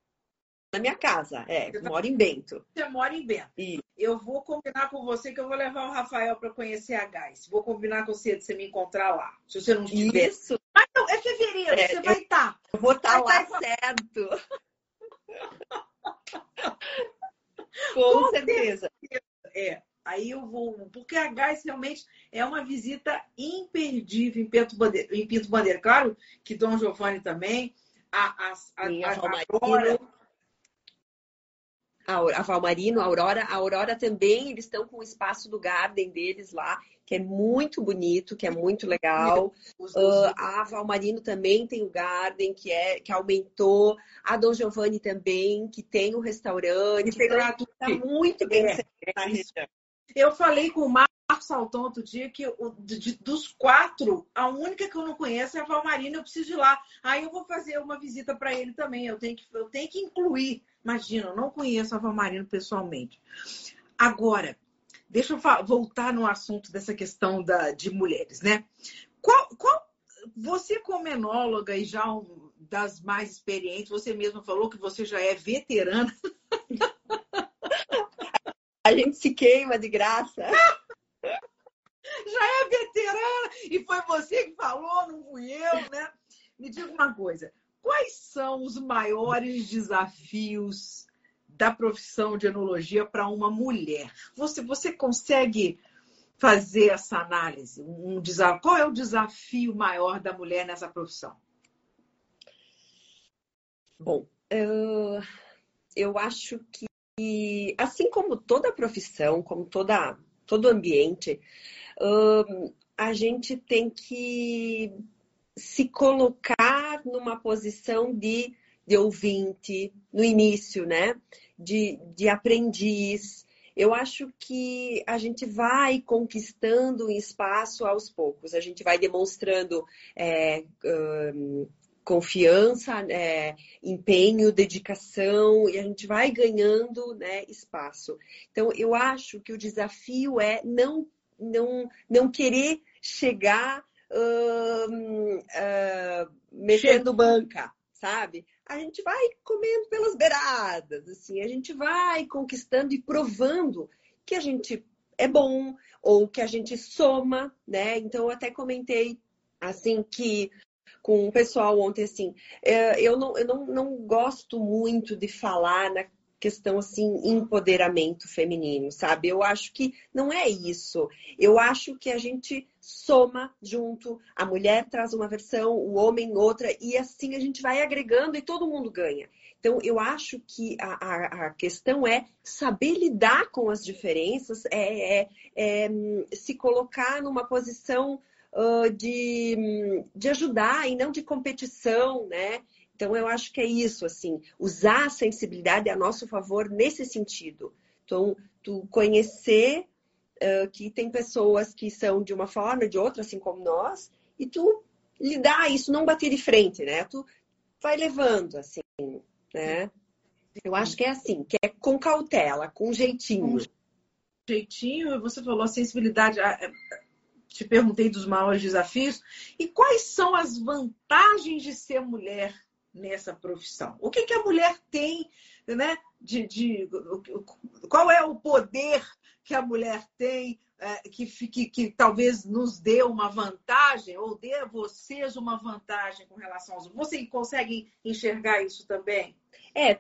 na minha casa, é, eu moro em Bento. Você mora em Bento. E... Eu vou combinar com você que eu vou levar o Rafael para conhecer a Gás. Vou combinar com você de você me encontrar lá, se você não estiver. Isso. Mas não, é fevereiro, é, você vai estar. Tá. Eu vou estar tá lá, tá... certo. com, com certeza. certeza. É. Aí eu vou, porque a Gás realmente é uma visita imperdível em Pinto Bandeira. Em Pinto Bandeira. Claro que Dom Giovanni também, a, a, a, Sim, a, a, a, a a Valmarino, a Aurora. A Aurora também, eles estão com o espaço do Garden deles lá, que é muito bonito, que é muito legal. Uh, a Valmarino também tem o Garden, que, é, que aumentou. A Dom Giovanni também, que tem o restaurante. Está então, muito bem é, é Eu falei com o Marcos Saltão outro dia que o, de, dos quatro, a única que eu não conheço é a Valmarino, eu preciso ir lá. Aí eu vou fazer uma visita para ele também. Eu tenho que, eu tenho que incluir Imagina, eu não conheço a Valmarino pessoalmente. Agora, deixa eu voltar no assunto dessa questão da, de mulheres, né? Qual, qual, você, como enóloga e já um, das mais experientes, você mesma falou que você já é veterana. A gente se queima de graça. já é veterana e foi você que falou, não fui eu, né? Me diga uma coisa, Quais são os maiores desafios da profissão de enologia para uma mulher? Você, você consegue fazer essa análise? Um qual é o desafio maior da mulher nessa profissão? Bom, eu, eu acho que, assim como toda profissão, como toda, todo ambiente, a gente tem que se colocar numa posição de, de ouvinte no início, né? De, de aprendiz. Eu acho que a gente vai conquistando espaço aos poucos, a gente vai demonstrando é, um, confiança, é, empenho, dedicação, e a gente vai ganhando né, espaço. Então, eu acho que o desafio é não, não, não querer chegar uh, uh, metendo banca, sabe? A gente vai comendo pelas beiradas, assim, a gente vai conquistando e provando que a gente é bom ou que a gente soma, né? Então, eu até comentei assim que com o pessoal ontem assim, é, eu não, eu não, não gosto muito de falar na questão assim empoderamento feminino, sabe? Eu acho que não é isso. Eu acho que a gente soma junto, a mulher traz uma versão, o homem outra e assim a gente vai agregando e todo mundo ganha. Então, eu acho que a, a, a questão é saber lidar com as diferenças, é, é, é se colocar numa posição uh, de, de ajudar e não de competição, né? Então, eu acho que é isso, assim, usar a sensibilidade a nosso favor nesse sentido. Então, tu conhecer que tem pessoas que são de uma forma, de outra, assim como nós, e tu lidar isso, não bater de frente, né? Tu vai levando, assim, né? Eu acho que é assim, que é com cautela, com jeitinho. Com jeitinho, você falou a sensibilidade. Te perguntei dos maiores desafios. E quais são as vantagens de ser mulher nessa profissão? O que, que a mulher tem, né? De, de, qual é o poder que a mulher tem é, que, que, que, talvez nos dê uma vantagem ou dê a vocês uma vantagem com relação aos. Você consegue enxergar isso também? É,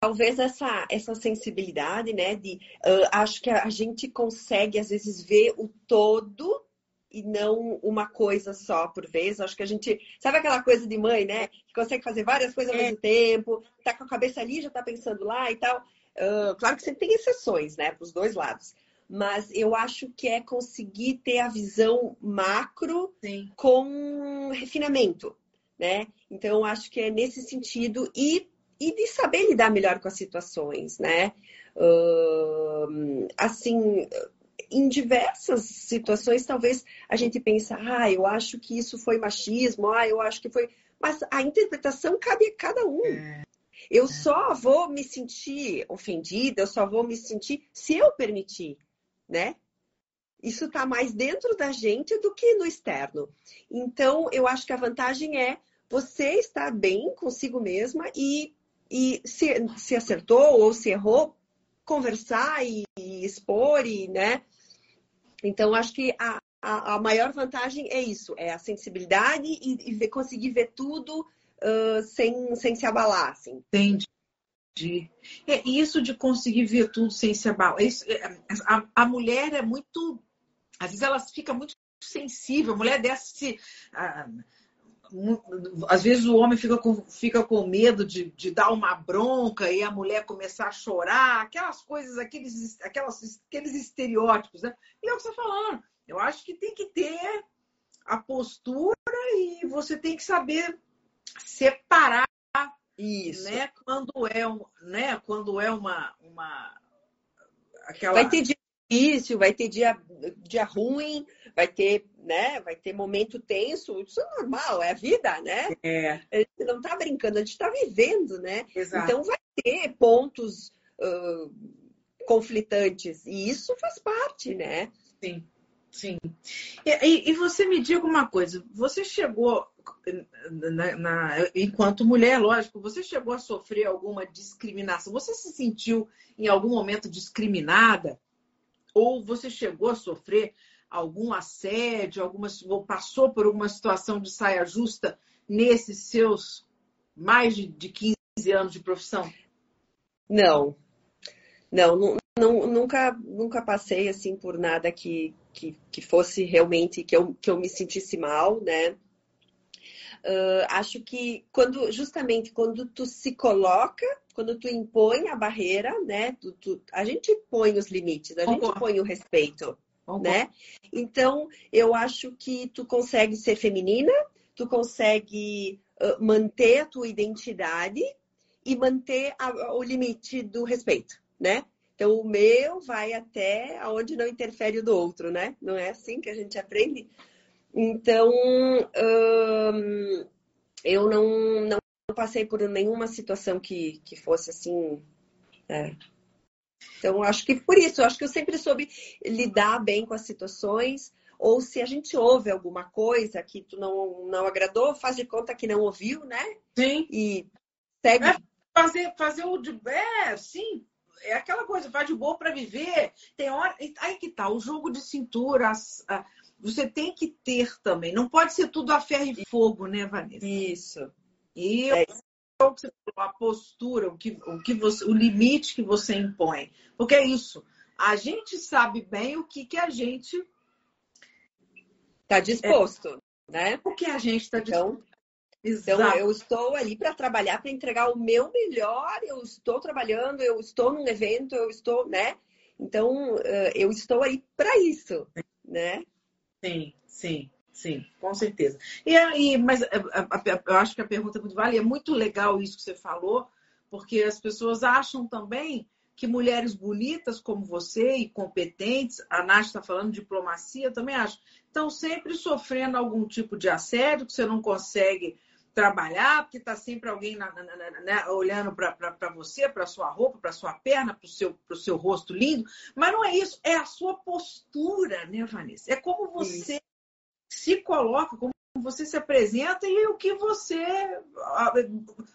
talvez essa, essa sensibilidade, né? De, uh, acho que a gente consegue, às vezes, ver o todo e não uma coisa só por vez. Acho que a gente. Sabe aquela coisa de mãe, né? Que consegue fazer várias coisas ao é. mesmo tempo, tá com a cabeça ali, já tá pensando lá e tal. Uh, claro que sempre tem exceções, né? Para os dois lados. Mas eu acho que é conseguir ter a visão macro Sim. com refinamento, né? Então, acho que é nesse sentido. E e de saber lidar melhor com as situações, né? Uh, assim, em diversas situações, talvez a gente pense, ah, eu acho que isso foi machismo, ah, eu acho que foi. Mas a interpretação cabe a cada um. É. Eu só vou me sentir ofendida, eu só vou me sentir se eu permitir, né? Isso está mais dentro da gente do que no externo. Então, eu acho que a vantagem é você estar bem consigo mesma e e se, se acertou ou se errou, conversar e, e expor, e, né? Então, acho que a, a, a, maior vantagem é isso, é a sensibilidade e, e ver, conseguir ver tudo sem, sem se abalar, assim. Entendi. É, isso de conseguir ver tudo sem se abalar. Isso, é, a, a mulher é muito. Às vezes ela fica muito sensível. A mulher dessa se. Uh, às vezes o homem fica com, fica com medo de, de dar uma bronca e a mulher começar a chorar, aquelas coisas, aqueles, aquelas, aqueles estereótipos, né? E é o que você está falando. Eu acho que tem que ter a postura e você tem que saber separar isso né quando é um, né quando é uma uma aquela vai ter dia difícil vai ter dia dia ruim vai ter né? Vai ter momento tenso, isso é normal, é a vida, né? É. A gente não está brincando, a gente está vivendo, né? Exato. Então vai ter pontos uh, conflitantes e isso faz parte, né? Sim, sim. E, e, você me diga uma coisa, você chegou na, na, enquanto mulher, lógico, você chegou a sofrer alguma discriminação? Você se sentiu em algum momento discriminada? Ou você chegou a sofrer algum assédio, alguma, ou passou por alguma situação de saia justa nesses seus mais de, de 15 anos de profissão? Não. Não, não, nunca, nunca passei assim por nada que, que, que fosse realmente que eu, que eu me sentisse mal, né? Uh, acho que quando justamente quando tu se coloca, quando tu impõe a barreira, né? Tu, tu, a gente põe os limites, a gente põe o respeito né? Então, eu acho que tu consegue ser feminina, tu consegue uh, manter a tua identidade e manter a, o limite do respeito, né? Então, o meu vai até aonde não interfere o do outro, né? Não é assim que a gente aprende? Então, hum, eu não, não passei por nenhuma situação que, que fosse assim. É, então, acho que por isso, acho que eu sempre soube lidar bem com as situações. Ou se a gente ouve alguma coisa que tu não, não agradou, faz de conta que não ouviu, né? Sim. E segue. É fazer, fazer o de. É, sim. É aquela coisa, faz de boa para viver. Tem hora. Aí que tá, o jogo de cintura. A... você tem que ter também. Não pode ser tudo a ferro e fogo, né, Vanessa? Isso. E é a postura, o que, o que você, o limite que você impõe. Porque é isso. A gente sabe bem o que, que a gente está disposto, é, né? O que a gente está então, disposto. Então, eu estou ali para trabalhar, para entregar o meu melhor, eu estou trabalhando, eu estou num evento, eu estou, né? Então, eu estou aí para isso, né? Sim, sim. Sim, com certeza. E aí, mas é, eu acho que a pergunta muito vale, é muito legal isso que você falou, porque as pessoas acham também que mulheres bonitas como você e competentes, a Nath está falando diplomacia, também acho, estão sempre sofrendo algum tipo de assédio, que você não consegue trabalhar, porque está sempre alguém na, na, na, né, olhando para você, para sua roupa, para sua perna, para o seu, seu rosto lindo. Mas não é isso, é a sua postura, né, Vanessa? É como você se coloca, como você se apresenta e o que você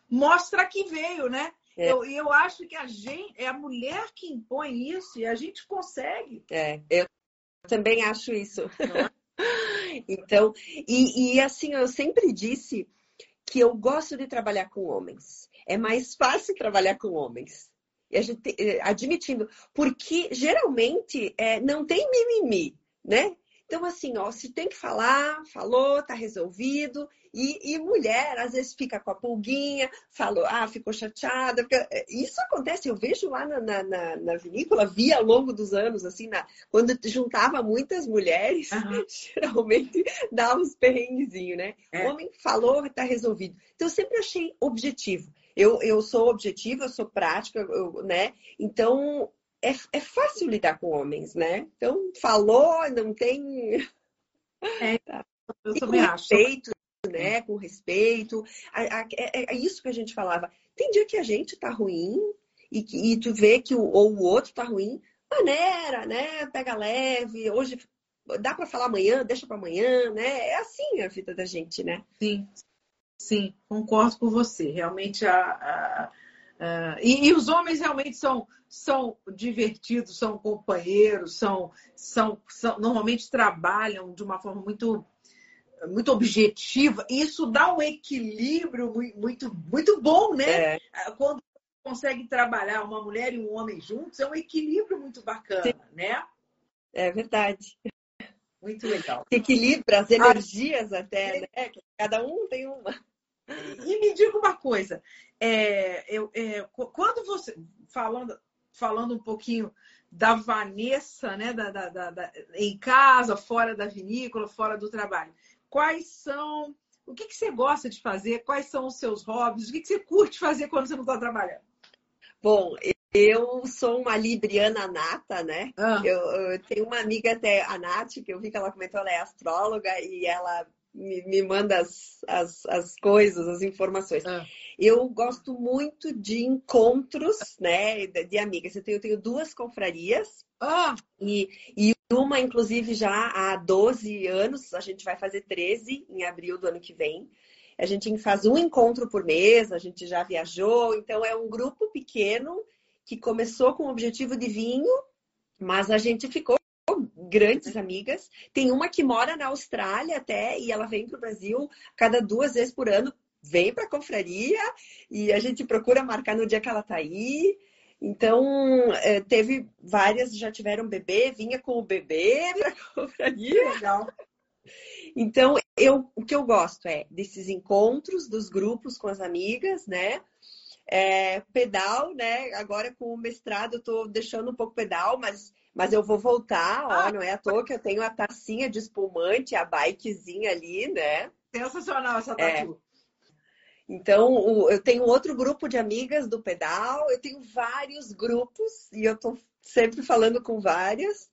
mostra que veio, né? É. Eu, eu acho que a gente é a mulher que impõe isso e a gente consegue. É, eu também acho isso. É? então, e, e assim, eu sempre disse que eu gosto de trabalhar com homens. é mais fácil trabalhar com homens. E a gente, eh, admitindo, porque geralmente é, não tem mimimi, né? Então, assim, ó, se tem que falar, falou, tá resolvido. E, e, mulher, às vezes, fica com a pulguinha, falou, ah, ficou chateada. Porque... Eh, isso acontece, eu vejo lá na, na, na, vinícola, vi ao longo dos anos, assim, na... quando juntava muitas mulheres, uhum. geralmente dava uns perrenguezinhos, né? É. O homem falou, tá resolvido. Então, eu sempre achei objetivo. Eu, eu sou objetiva, eu sou prática, eu, né? Então, é, é fácil lidar com homens, né? Então, falou, não tem. É, eu também acho. Respeito, né? Com respeito. É, é, isso que a gente falava. Tem dia que a gente tá ruim e, e tu vê que o, ou o outro tá ruim, maneira, né? Pega leve. Hoje dá para falar amanhã, deixa para amanhã, né? É assim a vida da gente, né? Sim, sim, concordo com você. Realmente a, a, a e, e, os homens realmente são são divertidos, são companheiros, são, são, são normalmente trabalham de uma forma muito muito objetiva. E isso dá um equilíbrio muito muito bom, né? É. Quando consegue trabalhar uma mulher e um homem juntos, é um equilíbrio muito bacana, Sim. né? É verdade. Muito legal. Equilibra as energias ah, até, né? Cada um tem uma. E me diga uma coisa, é, eu, é, quando você falando falando um pouquinho da Vanessa, né, da, da, da, da, em casa, fora da vinícola, fora do trabalho. Quais são, o que, que você gosta de fazer? Quais são os seus hobbies? O que, que você curte fazer quando você não está trabalhando? Bom, eu sou uma libriana nata, né? Ah. Eu, eu, tenho uma amiga até, a Nath, que eu vi que ela comentou, ela é astróloga e ela me, me manda as, as, as, coisas, as informações. Ah. Eu gosto muito de encontros, né, de, amigas. Eu tenho, eu tenho, duas confrarias. Ah. E, e uma, inclusive, já há 12 anos, a gente vai fazer 13 em abril do ano que vem. A gente faz um encontro por mês, a gente já viajou, então é um grupo pequeno que começou com o objetivo de vinho, mas a gente ficou grandes amigas. Tem uma que mora na Austrália até e ela vem para o Brasil cada duas vezes por ano. Vem para a confraria e a gente procura marcar no dia que ela está aí. Então, é, teve várias, já tiveram bebê, vinha com o bebê para a confraria. Legal. Então, eu, o que eu gosto é desses encontros dos grupos com as amigas, né? É, pedal, né? Agora com o mestrado eu tô deixando um pouco pedal, mas mas eu vou voltar, ó, ah, não é à toa que eu tenho a tacinha de espumante, a bikezinha ali, né? Sensacional essa é. tatu. É. Então, eu tenho outro grupo de amigas do pedal, eu tenho vários grupos e eu tô sempre falando com várias.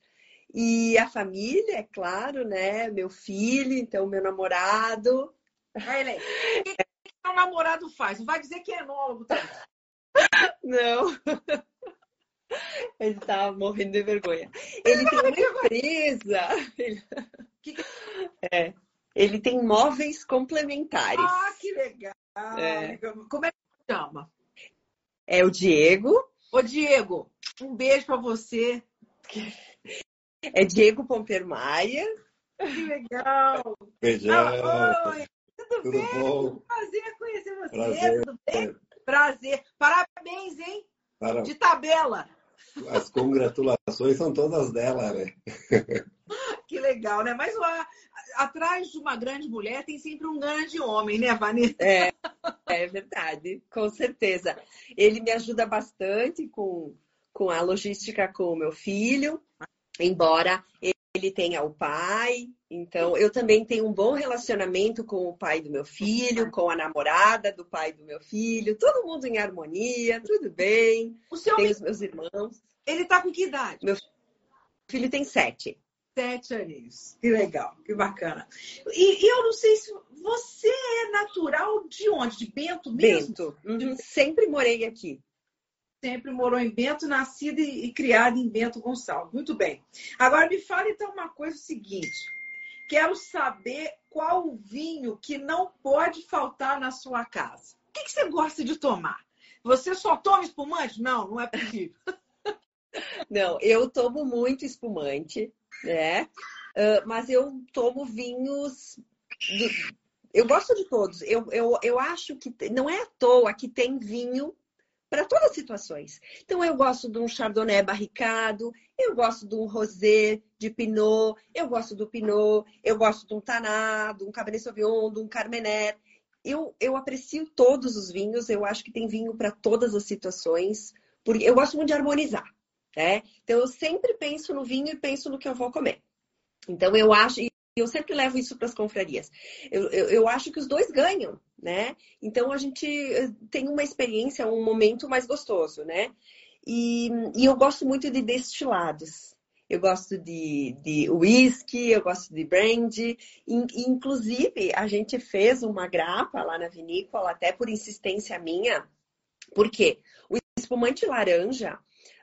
E a família, é claro, né? Meu filho, então meu namorado. Aí, o que, que o namorado faz? Não vai dizer que é enólogo, tá? Não. Ele tá morrendo de vergonha. Ele tem uma empresa. É. Ele tem móveis complementares. Ah, que legal! É. Como é que chama? É o Diego. Ô, Diego, um beijo para você. É Diego Pompermaia. Que legal! Beijão! Ah, oi, tudo, tudo bem? Bom? Prazer conhecer você. Prazer. Tudo bem? Prazer. Parabéns, hein? Para... De tabela. As congratulações são todas dela, né? Que legal, né? Mas lá, atrás de uma grande mulher tem sempre um grande homem, né, Vanessa? É, é verdade, com certeza. Ele me ajuda bastante com, com a logística com o meu filho, embora ele tenha o pai. Então, eu também tenho um bom relacionamento com o pai do meu filho, com a namorada do pai do meu filho, todo mundo em harmonia, tudo bem. O seu Tenho os meus irmãos. Ele tá com que idade? Meu filho tem sete. Sete aninhos. Que legal, que bacana. E, e, eu não sei se você é natural de onde? De Bento mesmo? Bento. Uhum. Sempre morei aqui sempre morou em Bento, nascida e, criada em Bento Gonçalves. Muito bem. Agora me fala então uma coisa seguinte. Quero saber qual o vinho que não pode faltar na sua casa. O que, que você gosta de tomar? Você só toma espumante? Não, não é possível. Não, eu tomo muito espumante, né? Uh, mas eu tomo vinhos Eu gosto de todos. Eu, eu, eu acho que não é à toa que tem vinho para todas as situações. Então, eu gosto de um chardonnay barricado, eu gosto de um rosé de pinot, eu gosto do pinot, eu gosto de um taná, de um cabernet sauvignon, de um carmener. Eu, eu aprecio todos os vinhos, eu acho que tem vinho para todas as situações, porque eu gosto muito de harmonizar, né? Então, eu sempre penso no vinho e penso no que eu vou comer. Então, eu acho, eu sempre levo isso para as confrarias. Eu, eu, eu, acho que os dois ganham, né? Então a gente eh, tem uma experiência, um momento mais gostoso, né? E, e eu gosto muito de destilados. Eu gosto de, de whisky, eu gosto de brandy. Inclusive, a gente fez uma grapa lá na vinícola, até por insistência minha. Por quê? O espumante laranja,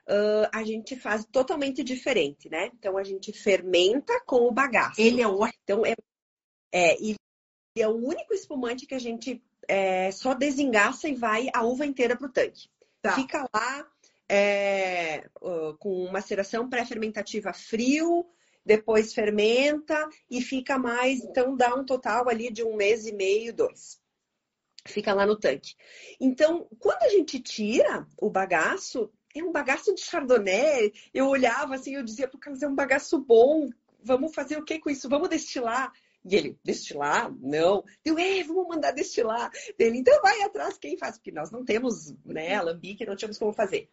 uh, a gente faz totalmente diferente, né? Então a gente fermenta com o bagaço. Ele é ótimo. Então é, é, e é o único espumante que a gente é, só desengaça e vai a uva inteira para o tanque. Tá. Fica lá é, uh, com maceração pré-fermentativa frio, depois fermenta e fica mais, então dá um total ali de um mês e meio, dois. Fica lá no tanque. Então, quando a gente tira o bagaço, é um bagaço de chardonnay. Eu olhava assim, eu dizia para o Carlos, é um bagaço bom. Vamos fazer o que com isso? Vamos destilar. E ele, destilar? Não. Eu, é, vamos mandar destilar. Ele, então vai atrás quem faz, porque nós não temos, né, alambique, não tínhamos como fazer.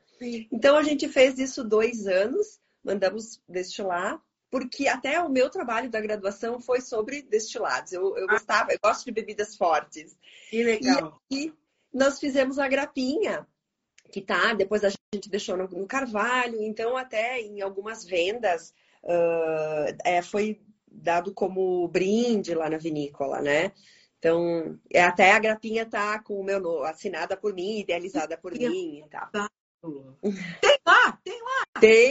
Então a gente fez isso dois anos, mandamos destilar, porque até o meu trabalho da graduação foi sobre destilados. Eu, eu ah. gostava, eu gosto de bebidas fortes. Que legal. E nós fizemos a grapinha, que tá, depois a gente deixou no, no Carvalho, então até em algumas vendas uh, é, foi dado como brinde lá na vinícola, né? Então, é, até a grapinha tá com o meu nome, assinada por mim, idealizada por mim e tal. Tem lá, tem lá. Tem,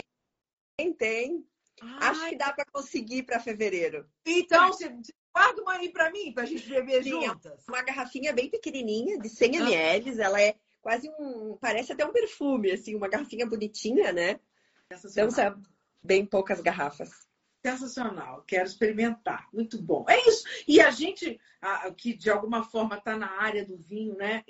tem, tem. Ai. Acho que dá para conseguir para fevereiro. Então, você guarda uma aí para mim, para a gente beber Sim, juntas. Uma garrafinha bem pequenininha, de 100 ml, ela é quase um. Parece até um perfume, assim, uma garrafinha bonitinha, né? Então, são bem poucas garrafas. Sensacional, quero experimentar. Muito bom. É isso. E a gente, que de alguma forma está na área do vinho, né?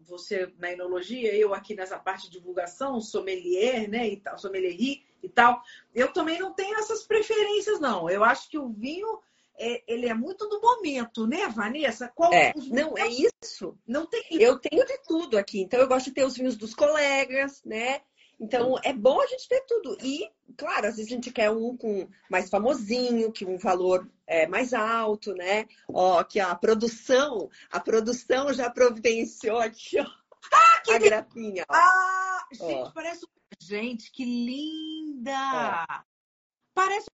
Você na enologia, eu aqui nessa parte de divulgação, sommelier, né? E tal, sommelierie e tal. Eu também não tenho essas preferências, não. Eu acho que o vinho é, ele é muito do momento, né, Vanessa? Qual é, não, é isso. Não tem. Eu tenho de tudo aqui. Então, eu gosto de ter os vinhos dos colegas, né? Então, é bom a gente ter tudo. E, claro, às vezes a gente quer um com mais famosinho, que um valor é mais alto, né? Ó, que a produção, a produção já providenciou aqui, ó. Ah, que a grapinha. Ó. Ah, gente, ó. parece. Gente, que linda! Ó. Parece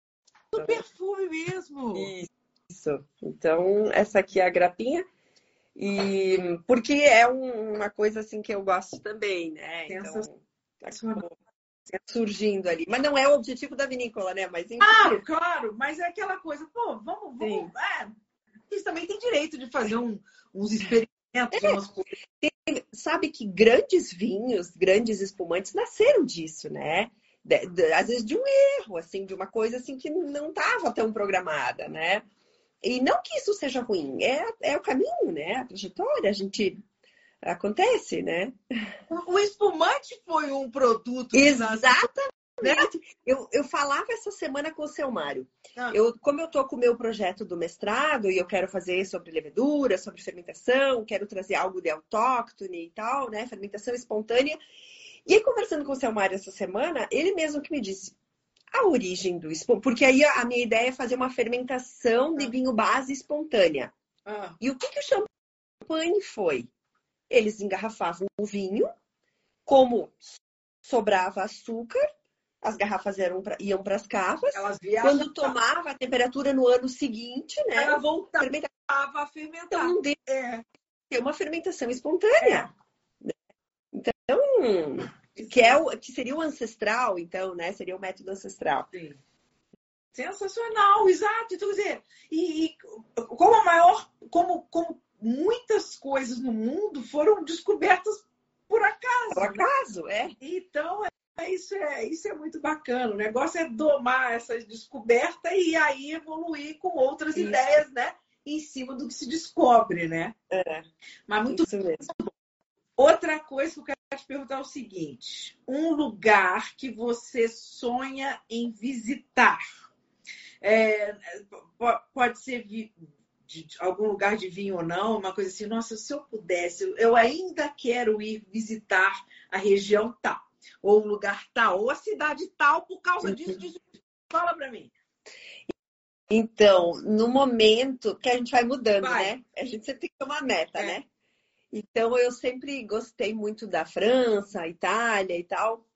do perfume mesmo. Isso. Então, essa aqui é a grapinha. E porque é um, uma coisa assim que eu gosto também, né? Então, tá surgindo ali. Mas não é o objetivo da vinícola, né? Mas enfim. Ah, claro, mas é aquela coisa, pô, vamos, vamos. É, eles também têm direito de fazer um, uns experimentos, é. umas coisas. Tem, sabe que grandes vinhos, grandes espumantes nasceram disso, né? De, de, às vezes de um erro, assim, de uma coisa assim que não estava tão programada, né? E não que isso seja ruim, é, é o caminho, né? A trajetória, a gente acontece, né? O espumante foi um produto. Exatamente. Né? Eu, eu falava essa semana com o seu Mário. Ah. Eu, como eu estou com o meu projeto do mestrado e eu quero fazer sobre levedura, sobre fermentação, quero trazer algo de autóctone e tal, né? Fermentação espontânea. E aí, conversando com o Selmar essa semana, ele mesmo que me disse a origem do espumante, porque aí a minha ideia é fazer uma fermentação de ah. vinho base espontânea. Ah. E o que, que o champanhe foi? Eles engarrafavam o vinho, como sobrava açúcar, as garrafas eram pra, iam para as cavas. Quando tomava a temperatura no ano seguinte, né? Ela voltava a fermentar. Então, é. ter uma fermentação espontânea. É. Então, que, é o, que seria o ancestral, então, né? Seria o método ancestral. Sim. Sensacional, exato. Então, quer dizer, e, e como a maior, como, como muitas coisas no mundo foram descobertas por acaso. Por né? acaso, né? é. Então, é, isso, é, isso é muito bacana. O negócio é domar essas descobertas e aí evoluir com outras isso. ideias, né? em cima do que se descobre, né? É, Mas muito isso mesmo. Outra coisa que eu quero te perguntar é o seguinte: um lugar que você sonha em visitar. É, po- pode ser de algum lugar de vinho ou não, uma coisa assim, nossa, se eu pudesse, eu ainda quero ir visitar a região tal, ou o lugar tal, ou a cidade tal, por causa disso, disso. disso. Fala pra mim. Então, no momento que a gente vai mudando, Vai. né? A gente sempre tem que ter uma meta, É. né? Então, eu sempre gostei muito da França, Itália e tal.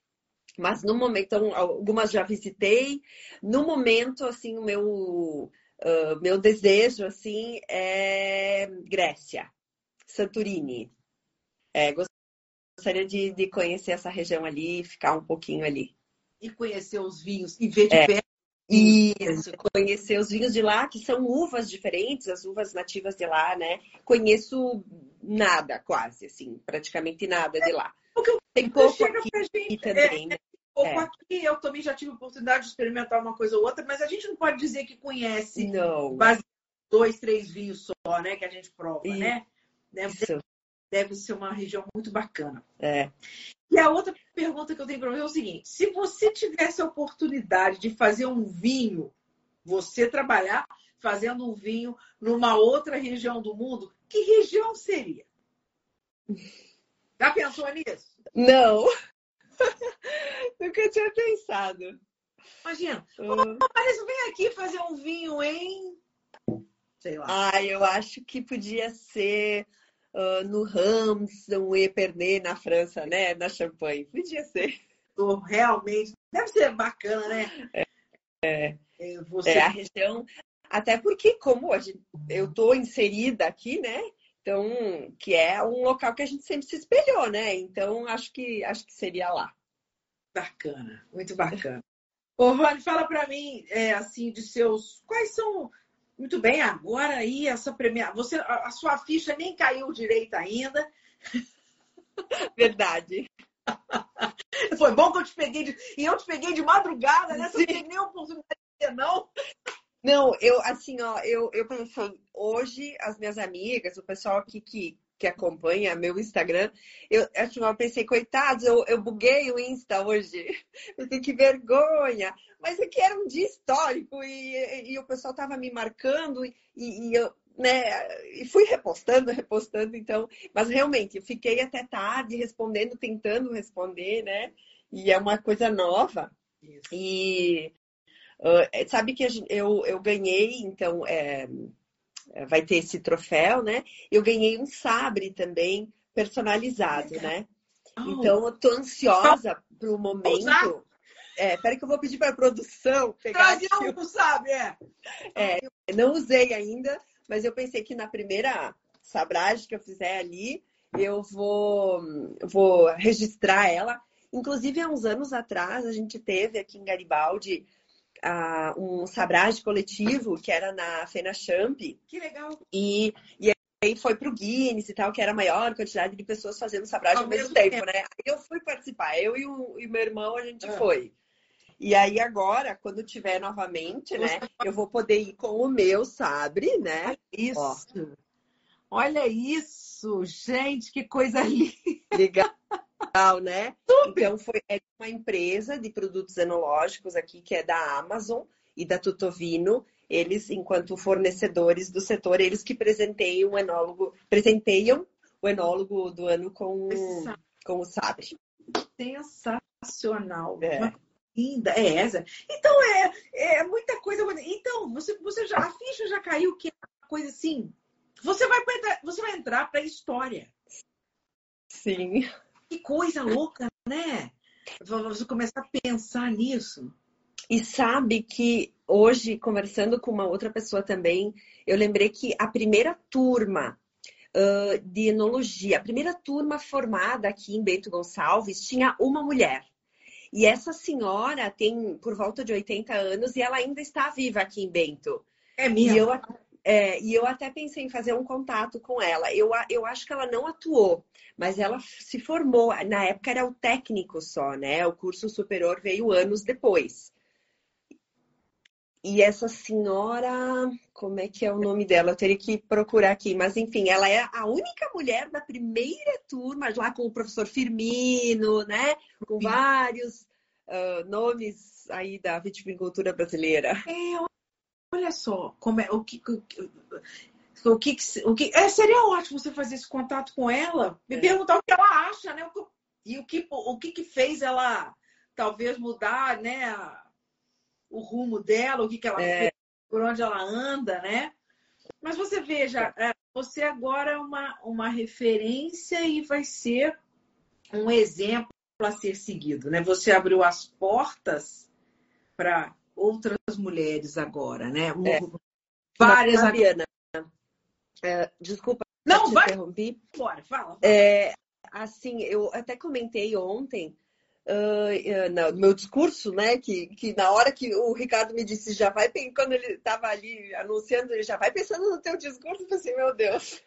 Mas no momento, então, algumas já visitei. No momento, assim, o meu, ah, meu desejo, assim, é Grécia, Santorini. É, gostaria de, de conhecer essa região ali, ficar um pouquinho ali. E conhecer os vinhos e ver de É. perto. Isso, conhecer os vinhos de lá, que são uvas diferentes, as uvas nativas de lá, né? Conheço nada, quase, assim, praticamente nada de lá. Porque o Tem pouco aqui pra gente. também, né? pouco É. aqui, eu também já tive oportunidade de experimentar uma coisa ou outra, mas a gente não pode dizer que conhece Não, base dois, três vinhos só, né? Que a gente prova, Isso. né? Deve, deve ser uma região muito bacana. é. E a outra pergunta que eu tenho para você é o seguinte: se você tivesse a oportunidade de fazer um vinho, você trabalhar fazendo um vinho numa outra região do mundo, que região seria? Já pensou nisso? Não, nunca tinha pensado. Imagina, Hum. Marisa, vem aqui fazer um vinho em. Sei lá. Ah, eu acho que podia ser ah, no Rams, no Epernay, na França, né? Na Champagne. Podia ser. Tô realmente. Deve ser bacana, né? É. É, Você... É a região, até porque como gente, eu tô inserida aqui, né? Então, que é um local que a gente sempre se espelhou, né? Então, acho que acho que seria lá. Bacana, muito bacana. Ô, Rony, fala para mim, é, assim, de seus. Quais são. Muito bem, agora aí, essa premiação. Você, a, sua ficha nem caiu direito ainda. Verdade. Foi bom que eu te peguei de. E eu te peguei de madrugada, né? Você não teve nem oportunidade de dizer não. Não, eu assim, ó, eu, eu pensei, hoje as minhas amigas, o pessoal aqui que, que acompanha meu Instagram, eu, assim, eu pensei, coitados, eu, eu buguei o Insta hoje. Eu tenho que vergonha. Mas aqui era um dia histórico e, e o pessoal tava me marcando e, e eu, né, e fui repostando, repostando, então, mas realmente, eu fiquei até tarde respondendo, tentando responder, né? E é uma coisa nova. E uh, sabe que eu, eu ganhei, então, é, é, vai ter esse troféu, né? Eu ganhei um sabre também personalizado, né? Oh, Então, eu tô ansiosa pro momento. É, peraí que eu vou pedir para a produção pegar trazer um, sabe? É. Eu não usei ainda, mas eu pensei que na primeira sabragem que eu fizer ali, eu vou, vou registrar ela. Inclusive, há uns anos atrás, a gente teve aqui em Garibaldi ah, um sabragem coletivo, que era na Fena Champ, Que legal. e, e aí foi pro Guinness e tal, que era a maior quantidade de pessoas fazendo sabragem Ao ao mesmo mesmo tempo, né? Aí eu fui participar, eu e o, e meu irmão, a gente Ah. foi. E aí agora, quando tiver novamente, né, eu vou poder ir com o meu sabre, né? Isso. Ó. Olha isso, gente, que coisa linda. Legal, né? Então foi é uma empresa de produtos enológicos aqui que é da Amazon e da Tutovino. Eles, enquanto fornecedores do setor, eles que presenteiam o enólogo, presenteiam o enólogo do ano com, com o sabre. Sensacional. É. Uma linda. É essa. Então, é, é muita coisa. Então, você, você já, a ficha já caiu, que é uma coisa assim. Você vai, pra você vai entrar para a história. Sim. Que coisa louca, né? Você começar a pensar nisso. E sabe que hoje, conversando com uma outra pessoa também, eu lembrei que a primeira turma ah, de enologia, a primeira turma formada aqui em Bento Gonçalves, tinha uma mulher. E essa senhora tem por volta de 80 anos e ela ainda está viva aqui em Bento. É E mesmo. eu, é, e eu até pensei em fazer um contato com ela. Eu, eu acho que ela não atuou, mas ela se formou. Na época era o técnico só, né? O curso superior veio anos depois. e essa senhora, como é que é o nome dela? Eu teria que procurar aqui, mas enfim, ela é a única mulher da primeira turma, lá com o professor Firmino, né? Com vários uh, nomes aí da viticultura brasileira. É, olha só, como é, o que, o que, o que é, seria ótimo você fazer esse contato com ela, me é. perguntar o que ela acha, né? E o que, o que, que fez ela talvez mudar, né? o rumo dela, o que, que ela é. fez, por onde ela anda, né? Mas você veja, é, você agora é uma, uma referência e vai ser um exemplo a ser seguido, né? Você abriu as portas para outras mulheres agora, né? É. Várias. Fabiana, é, desculpa, não vai. Interrompi. Bora, fala. fala. É, assim, eu até comentei ontem uh, no meu discurso, né? Que, que na hora que o Ricardo me disse, já vai, quando ele estava ali anunciando, ele já vai pensando no teu discurso, eu falei assim, meu Deus.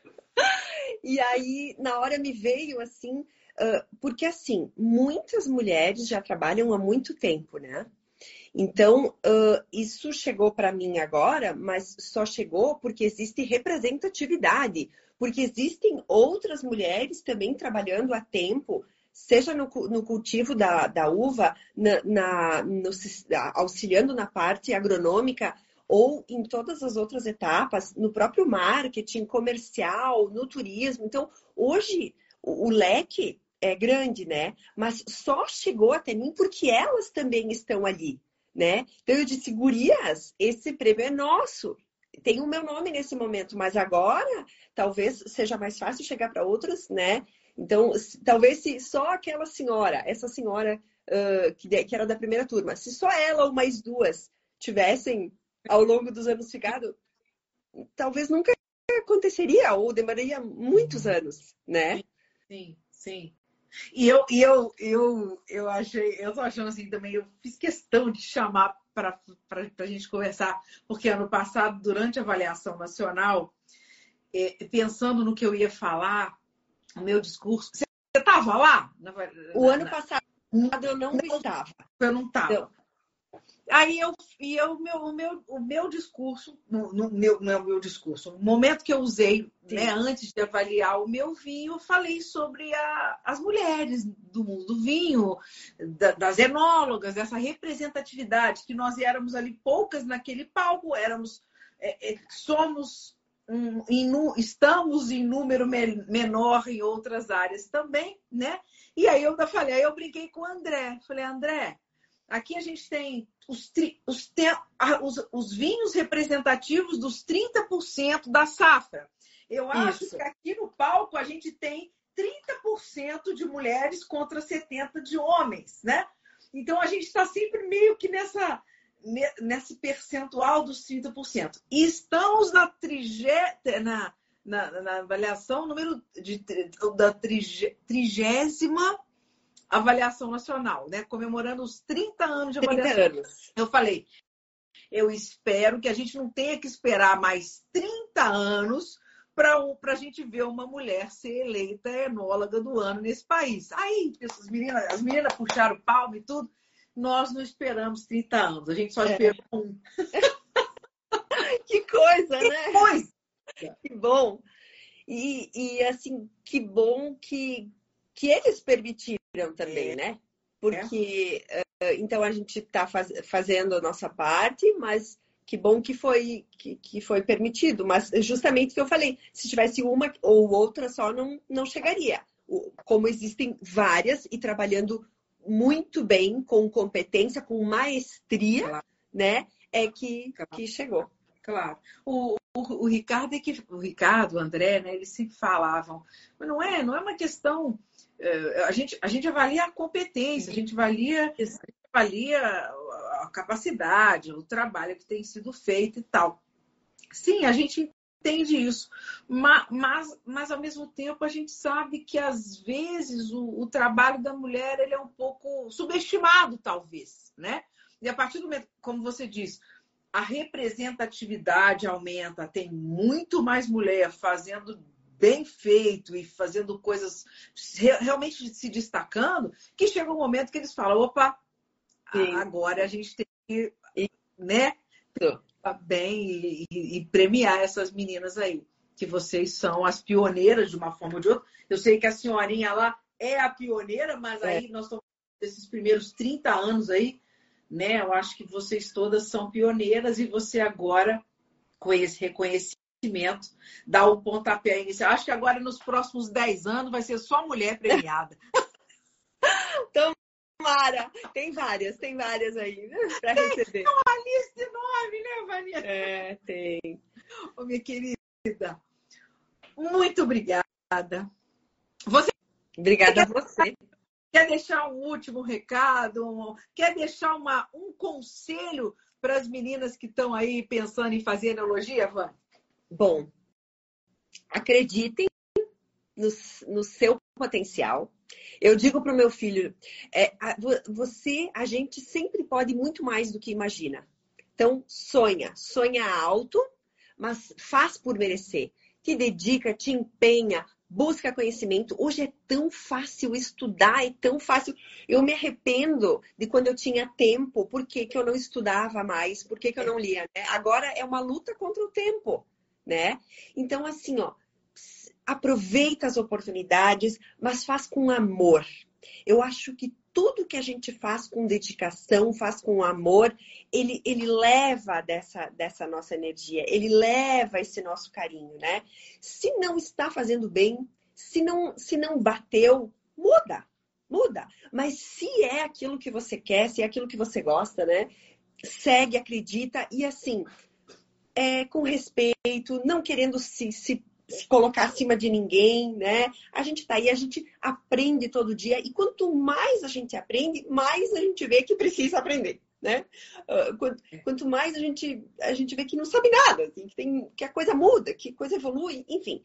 e aí, na hora me veio assim, uh, porque assim, muitas mulheres já trabalham há muito tempo, né? Então, uh, isso chegou para mim agora, mas só chegou porque existe representatividade, porque existem outras mulheres também trabalhando há tempo seja no, no cultivo da, da uva, na, na no, auxiliando na parte agronômica, ou em todas as outras etapas, no próprio marketing comercial, no turismo. Então, hoje, o, o leque é grande, né? Mas só chegou até mim porque elas também estão ali, né? Então, eu disse, gurias, esse prêmio é nosso. Tem o meu nome nesse momento, mas agora talvez seja mais fácil chegar para outras, né? Então, talvez se só aquela senhora, essa senhora uh, que, que era da primeira turma, se só ela ou mais duas tivessem ao longo dos anos ficado, talvez nunca aconteceria ou demoraria muitos anos, né? Sim, sim. E eu, e eu, eu, eu achei, eu tô achando assim também, eu fiz questão de chamar para a gente conversar, porque ano passado, durante a avaliação nacional, eh, pensando no que eu ia falar, o meu discurso. Você estava lá? Na, o ano passado eu não, não estava. Eu não estava. Aí eu, e eu, meu, o, meu, o meu discurso, no, no meu, não é o meu discurso, no momento que eu usei, né, antes de avaliar o meu vinho, eu falei sobre a, as mulheres do mundo do vinho, da, das enólogas, dessa representatividade, que nós éramos ali poucas naquele palco, éramos, é, é, somos um, em, estamos em número menor em outras áreas também, né? E aí eu falei, aí eu brinquei com o André. Falei, André, aqui a gente tem os, os, os, os vinhos representativos dos 30% da safra. Eu acho Isso. que aqui no palco a gente tem 30% de mulheres contra 70% de homens, né? Então a gente está sempre meio que nessa nesse percentual dos 30%. E estamos na, trigé, na, na, na, avaliação número de, da trigésima avaliação nacional, né? comemorando os 30 anos de avaliação. Anos. Eu falei, eu espero que a gente não tenha que esperar mais 30 anos para a gente ver uma mulher ser eleita enóloga do ano nesse país. Aí, as meninas, as meninas puxaram palmo e tudo nós não esperamos 30 anos, a gente só é. esperou um. que coisa, que né? Coisa. Que bom. E, e assim, que bom que, que eles permitiram também, é. né? Porque é. então a gente está faz, fazendo a nossa parte, mas que bom que foi que, que foi permitido. Mas justamente o que eu falei, se tivesse uma ou outra só, não, não chegaria. Como existem várias e trabalhando muito bem, com competência, com maestria, claro. né? É que, claro. que chegou. Claro. O, o, o, Ricardo é que o Ricardo, o André, né? Eles sempre falavam, mas não é, não é uma questão. Uh, a, gente, a gente avalia a competência, a gente avalia, a gente avalia a capacidade, o trabalho que tem sido feito e tal. Sim, a gente entende isso. Mas, mas, mas, ao mesmo tempo, a gente sabe que, às vezes, o, o, trabalho da mulher ele é um pouco subestimado, talvez. Né? E a partir do momento, como você diz, a representatividade aumenta, tem muito mais mulher fazendo bem feito e fazendo coisas realmente se destacando, que chega um momento que eles falam, opa, Sim. agora a gente tem que né, bem e, e, premiar essas meninas aí, que vocês são as pioneiras de uma forma ou de outra. Eu sei que a senhorinha lá é a pioneira, mas é. aí nós estamos desses primeiros 30 anos aí, né? Eu acho que vocês todas são pioneiras e você agora, com esse reconhecimento, dá o pontapé inicial. Acho que agora, nos próximos 10 anos, vai ser só mulher premiada. Tomara! Tem várias, tem várias aí, né? Para receber. Tem uma lista enorme, né, Vanessa? É, tem. Ô, minha querida, muito obrigada. Você... Obrigada a você. Quer deixar um último recado? Quer deixar uma, um conselho para as meninas que estão aí pensando em fazer enologia, Van? Bom, acreditem no, no seu potencial. Eu digo para o meu filho, é, você, a gente sempre pode muito mais do que imagina. Então, sonha, sonha alto, mas faz por merecer. Te dedica, te empenha, busca conhecimento. Hoje é tão fácil estudar, é tão fácil. Eu me arrependo de quando eu tinha tempo, por que, que eu não estudava mais, por que, que eu não lia. Né? Agora é uma luta contra o tempo, né? Então, assim, ó, aproveita as oportunidades, mas faz com amor. Eu acho que tudo que a gente faz com dedicação, faz com amor, ele, ele leva dessa, dessa nossa energia, ele leva esse nosso carinho, né? Se não está fazendo bem, se não, se não bateu, muda, muda. Mas se é aquilo que você quer, se é aquilo que você gosta, né? Segue, acredita e assim, é, com respeito, não querendo se, se se colocar acima de ninguém, né? A gente tá aí, a gente aprende todo dia e quanto mais a gente aprende, mais a gente vê que precisa aprender, né? Quanto, quanto, mais a gente a gente vê que não sabe nada, assim, que tem que a coisa muda, que a coisa evolui, enfim.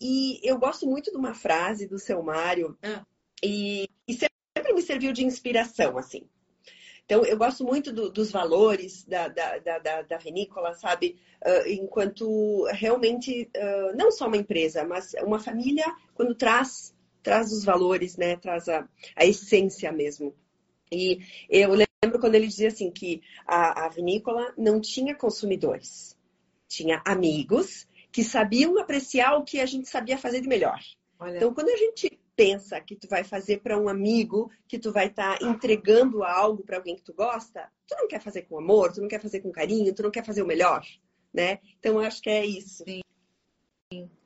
E eu gosto muito de uma frase do seu Mário ah. e, e sempre me serviu de inspiração, assim. Então, eu gosto muito do, dos valores da, da, da, da vinícola, sabe? Uh, enquanto realmente, uh, não só uma empresa, mas uma família, quando traz, traz os valores, né? Traz a, a essência mesmo. E eu lembro quando ele dizia assim que a, a vinícola não tinha consumidores, tinha amigos que sabiam apreciar o que a gente sabia fazer de melhor. Olha. Então, quando a gente pensa que tu vai fazer para um amigo, que tu vai estar tá entregando algo para alguém que tu gosta, tu não quer fazer com amor, tu não quer fazer com carinho, tu não quer fazer o melhor, né? Então eu acho que é isso. Sim.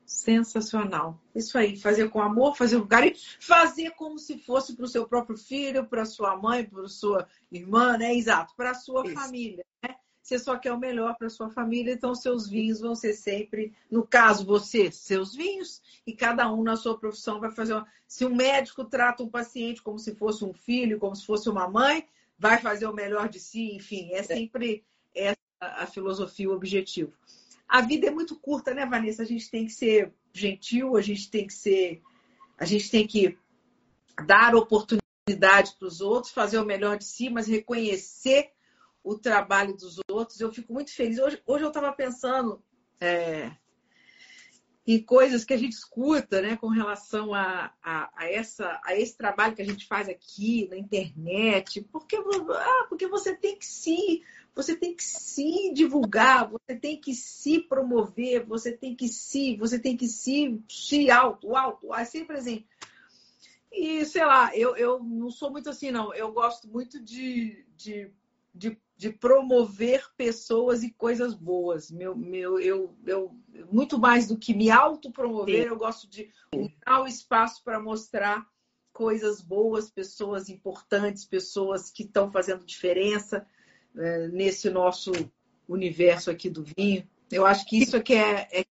Sensacional. Isso aí, fazer com amor, fazer com carinho, fazer como se fosse para o seu próprio filho, para sua mãe, para sua irmã, né? Exato, para a sua isso. família, né? Você só quer o melhor para sua família, então seus vinhos vão ser sempre, no caso você, seus vinhos, e cada um na sua profissão vai fazer uma... Se um médico trata um paciente como se fosse um filho, como se fosse uma mãe, vai fazer o melhor de si, enfim, é sempre essa a filosofia, o objetivo. A vida é muito curta, né, Vanessa? A gente tem que ser gentil, a gente tem que ser, a gente tem que dar oportunidade para os outros, fazer o melhor de si, mas reconhecer o trabalho dos outros. Eu fico muito feliz. Hoje, hoje eu estava pensando é, em coisas que a gente escuta né, com relação a, a, a, essa, a esse trabalho que a gente faz aqui na internet. Porque, ah, porque você tem que se. Você tem que se divulgar, você tem que se promover, você tem que se, você tem que se, se alto, alto, sempre assim. E sei lá, eu, eu não sou muito assim, não. Eu gosto muito de, de, de de promover pessoas e coisas boas. Meu, meu, eu, eu, muito mais do que me autopromover, eu gosto de dar o espaço para mostrar coisas boas, pessoas importantes, pessoas que estão fazendo diferença é, nesse nosso universo aqui do vinho. Eu acho que isso é que é, é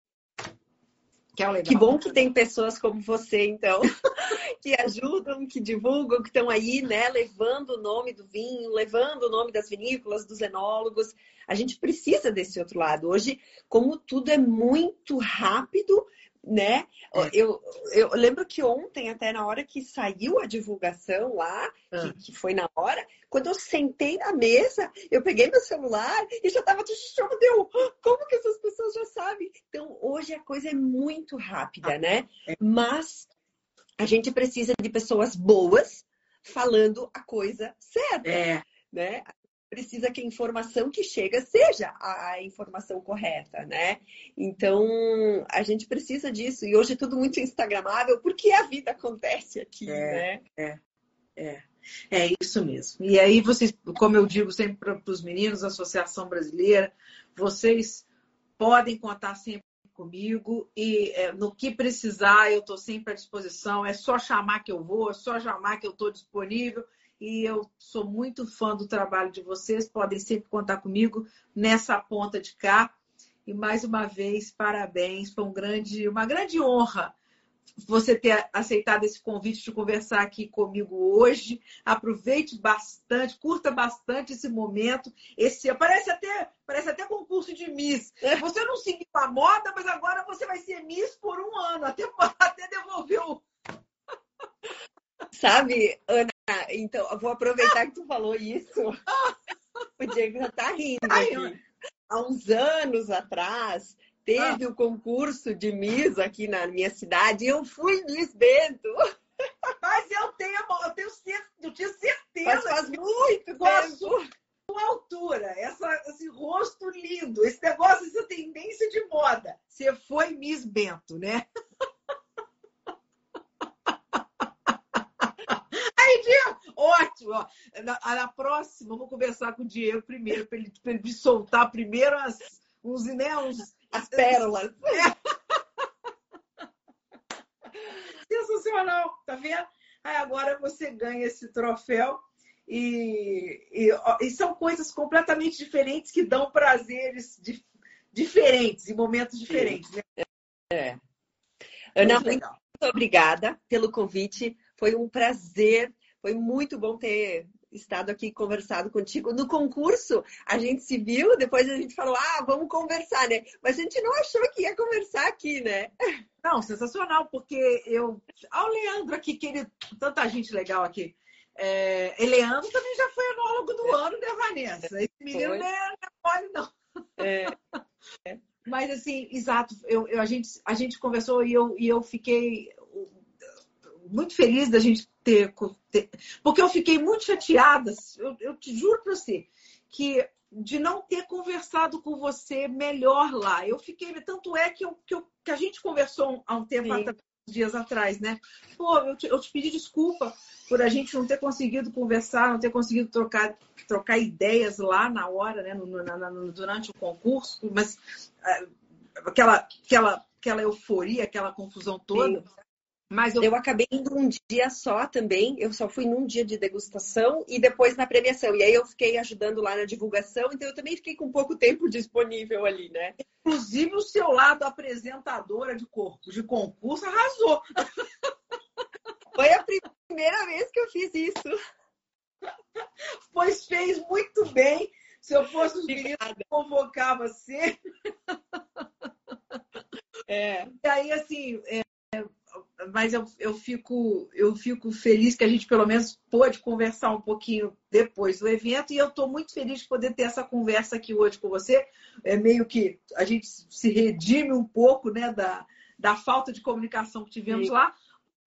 que, é que bom que tem pessoas como você, então, que ajudam, que divulgam, que estão aí, né, levando o nome do vinho, levando o nome das vinícolas, dos enólogos. A gente precisa desse outro lado. Hoje, como tudo é muito rápido, né? É. Eu, eu lembro que ontem, até na hora que saiu a divulgação lá, ah. que, que, foi na hora, quando eu sentei na mesa, eu peguei meu celular e já tava de chão, deu, como que essas pessoas já sabem? Então, hoje a coisa é muito rápida, ah. né? É. Mas a gente precisa de pessoas boas falando a coisa certa, é. né? Precisa que a informação que chega seja a informação correta, né? Então, a gente precisa disso. E hoje é tudo muito instagramável, porque a vida acontece aqui, é, né? É, é. É isso mesmo. E aí, vocês, como eu digo sempre para os meninos, Associação Brasileira, vocês podem contar sempre comigo e é, no que precisar eu estou sempre à disposição. É só chamar que eu vou, é só chamar que eu estou disponível e eu sou muito fã do trabalho de vocês. Podem sempre contar comigo nessa ponta de cá. E mais uma vez, parabéns. Foi um grande, uma grande honra você ter aceitado esse convite de conversar aqui comigo hoje. Aproveite bastante, curta bastante esse momento. Esse parece até parece até concurso de Miss. É. Você não seguiu a moda, mas agora você vai ser Miss por um ano, até, até devolver o. Sabe, Ana, então, eu vou aproveitar que tu falou isso. O Diego já tá rindo aqui. Há uns anos atrás, teve ah. o concurso de Miss aqui na minha cidade e eu fui Miss Bento. Mas eu tenho, eu tenho, eu tenho certeza. Mas faz muito tempo. Sua altura, essa, esse rosto lindo, esse negócio, essa tendência de moda. Você foi Miss Bento, né? Aí, Diego, ótimo. Ó. Na, na próxima, eu vou conversar com o Diego primeiro, para ele, ele me soltar primeiro as, uns, né, uns, as pérolas. Sensacional, tá vendo? Aí agora você ganha esse troféu e, e, e, são coisas completamente diferentes que dão prazeres di, diferentes, em momentos diferentes. Né? É. Ana, muito, muito obrigada pelo convite. Foi um prazer, foi muito bom ter estado aqui conversado contigo. No concurso, a gente se viu, depois a gente falou, ah, vamos conversar, né? Mas a gente não achou que ia conversar aqui, né? Não, sensacional, porque eu. Olha o Leandro aqui, querido, tanta gente legal aqui. É, Leandro também já foi anólogo do é. ano, né, Vanessa? Esse menino não é, mole, não. É. é. Mas, assim, exato, eu, eu, a, gente, a gente conversou e eu, e eu fiquei muito feliz da gente ter, ter, Porque eu fiquei muito chateada, eu, eu te juro para você, que de não ter conversado com você melhor lá. Eu fiquei. Tanto é que, eu, que, eu, que a gente conversou há um tempo atrás, dias atrás, né? Pô, eu te, eu te pedi desculpa por a gente não ter conseguido conversar, não ter conseguido trocar, trocar ideias lá na hora, né? No, na, no, durante o concurso, mas uh, aquela, aquela, aquela euforia, aquela confusão toda. Sim. Mas eu... eu... acabei indo um dia só também. Eu só fui num dia de degustação e depois na premiação. E aí eu fiquei ajudando lá na divulgação, então eu também fiquei com pouco tempo disponível ali, né? Inclusive o seu lado apresentadora de corpo de concurso arrasou. Foi a primeira vez que eu fiz isso. Pois fez muito bem. Se eu fosse os meninos, convocava você. É. E aí, assim, é, mas eu, eu, fico, eu fico feliz que a gente pelo menos pôde conversar um pouquinho depois do evento e eu estou muito feliz de poder ter essa conversa aqui hoje com você. É meio que a gente se redime um pouco né, da, da falta de comunicação que tivemos Sim. lá,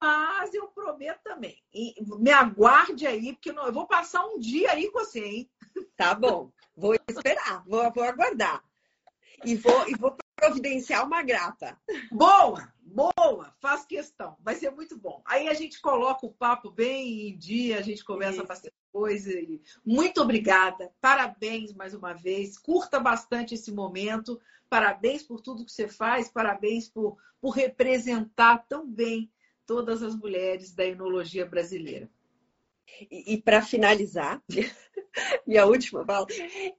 mas eu prometo também. me aguarde aí, porque não, eu vou passar um dia aí com você, hein? Tá bom, vou esperar, vou, vou aguardar. E vou, e vou providenciar uma grata. Boa! Boa, faz questão, vai ser muito bom. Aí a gente coloca o papo bem em dia, a gente começa fazer coisa. Muito obrigada, parabéns mais uma vez, curta bastante esse momento, parabéns por tudo que você faz, parabéns por, por representar tão bem todas as mulheres da enologia brasileira. E, e para finalizar, minha última fala,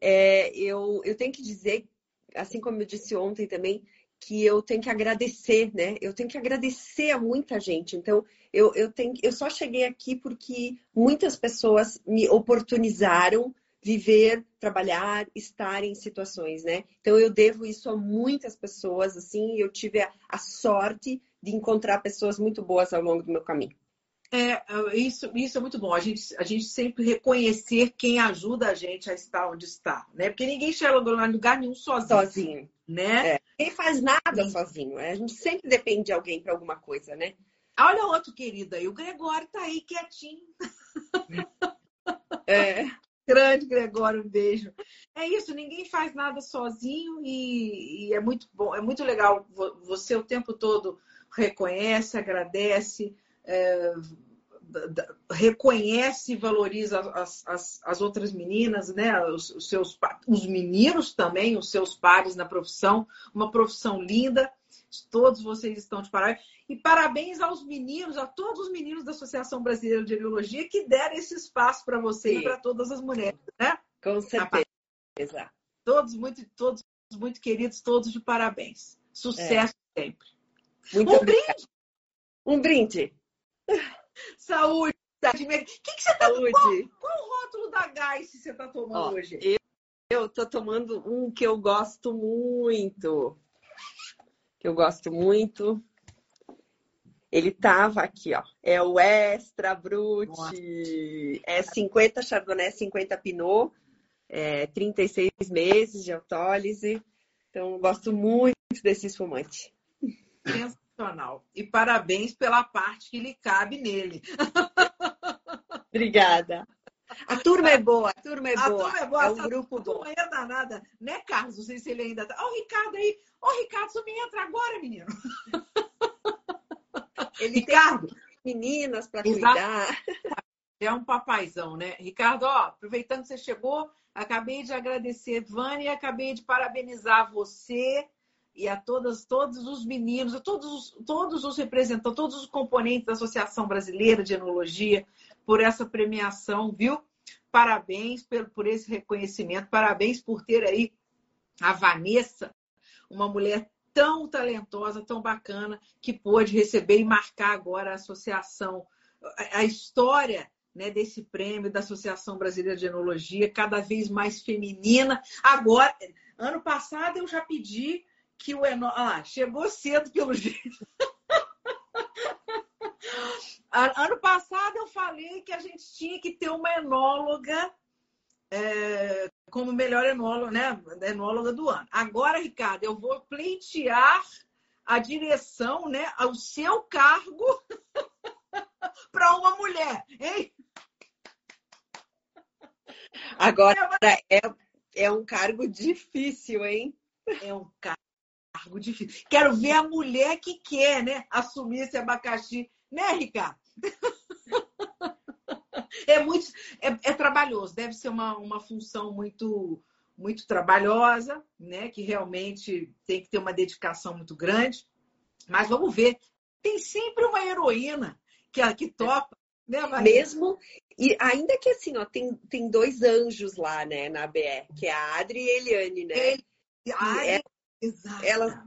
é, eu, eu tenho que dizer, assim como eu disse ontem também, que eu tenho que agradecer, né? Eu tenho que agradecer a muita gente. Então, eu, eu, tenho, eu só cheguei aqui porque muitas pessoas me oportunizaram viver, trabalhar, estar em situações, né? Então, eu devo isso a muitas pessoas, assim, eu tive a, a sorte de encontrar pessoas muito boas ao longo do meu caminho. É, isso, isso é muito bom. A gente, a gente sempre reconhecer quem ajuda a gente a estar onde está, né? Porque ninguém chega em lugar nenhum sozinho. Sozinho. Né? É. Ninguém faz nada Sim. sozinho. Né? A gente sempre depende de alguém para alguma coisa, né? Olha outro querido aí, o Gregório tá aí quietinho. É. Grande, Gregório, um beijo. É isso, ninguém faz nada sozinho e, e, é muito bom, é muito legal. Você o tempo todo reconhece, agradece, é, reconhece e valoriza as, as, as, outras meninas, né? Os, os, seus os meninos também, os seus pares na profissão, uma profissão linda. Todos vocês estão de parabéns. E parabéns aos meninos, a todos os meninos da Associação Brasileira de Biologia que deram esse espaço para você Sim. e para todas as mulheres, né? Com certeza. Todos muito, todos muito queridos, todos de parabéns. Sucesso é. sempre. Muito um obrigada. brinde. Um brinde. Saúde. O que, que você está tomando? Qual, qual o rótulo da Gás você está tomando Ó, hoje? Eu estou tomando um que eu gosto muito. Que eu gosto muito. Ele tava aqui, ó. É o Extra Brut. Nossa. É 50 Chardonnay, 50 Pinot. É 36 meses de autólise. Então, gosto muito desse espumante. E parabéns pela parte que lhe cabe nele. Obrigada. A turma é boa, a turma é a boa. Turma é boa, é um grupo bom. Turma é danada, né, Carlos? Não sei se ele ainda tá. Ó, o Ricardo aí. Ó, Ricardo, você me entra agora, menino. Ele Ricardo. tem meninas para cuidar. É um papaizão, né? Ricardo, ó, aproveitando que você chegou, acabei de agradecer, Vânia, acabei de parabenizar você e a todas, todos os meninos, a todos, todos os representantes, todos os componentes da Associação Brasileira de Enologia por essa premiação, viu? Parabéns por, por esse reconhecimento, parabéns por ter aí a Vanessa, uma mulher tão talentosa, tão bacana, que pôde receber e marcar agora a associação, a história né, desse prêmio da Associação Brasileira de Enologia, cada vez mais feminina. Agora, ano passado eu já pedi que o enólogo. Ah, chegou cedo pelo jeito. ano passado eu falei que a gente tinha que ter uma enóloga é, como melhor enóloga, né? enóloga do ano. Agora, Ricardo, eu vou pleitear a direção, né, ao seu cargo para uma mulher, hein? Agora é, é um cargo difícil, hein? É um cargo difícil. Quero ver a mulher que quer, né, assumir esse abacaxi, né, Ricardo? é muito é, é, trabalhoso, deve ser uma, uma função muito muito trabalhosa, né? Que realmente tem que ter uma dedicação muito grande. Mas vamos ver, tem sempre uma heroína que que topa, né, Maria? Mesmo e ainda que assim, ó, tem, tem dois anjos lá, né, na BR, que é a Adri e a Eliane, né? Ele, Ai, é, exatamente. Elas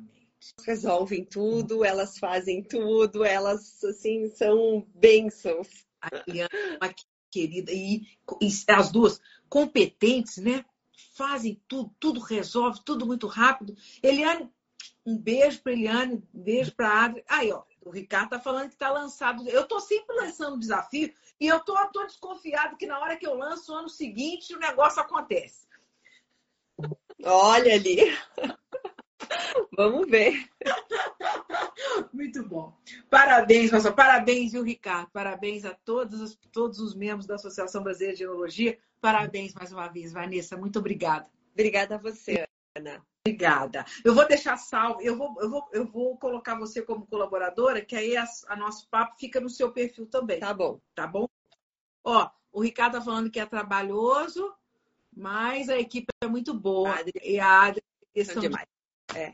resolvem tudo, elas fazem tudo, elas assim são bênçãos. A Eliane, uma querida, e, e as duas competentes, né? Fazem tudo, tudo resolve, tudo muito rápido. Eliane, um beijo para Eliane, um beijo para Adri. Aí, ó, o Ricardo tá falando que tá lançado. Eu tô sempre lançando desafio e eu tô, tô desconfiado que na hora que eu lanço, no ano seguinte, o negócio acontece. Olha ali. Vamos ver. Muito bom. Parabéns, professor. Parabéns, viu, Ricardo? Parabéns a todos os, todos os membros da Associação Brasileira de Geologia. Parabéns mais uma vez, Vanessa. Muito obrigada. Obrigada a você, Ana. Obrigada. Eu vou deixar salvo, eu vou, eu vou, eu vou colocar você como colaboradora, que aí a, a nosso papo fica no seu perfil também. Tá bom. Tá bom? Ó, o Ricardo tá falando que é trabalhoso, mas a equipe é muito boa. Adri... E a Adri são demais. É.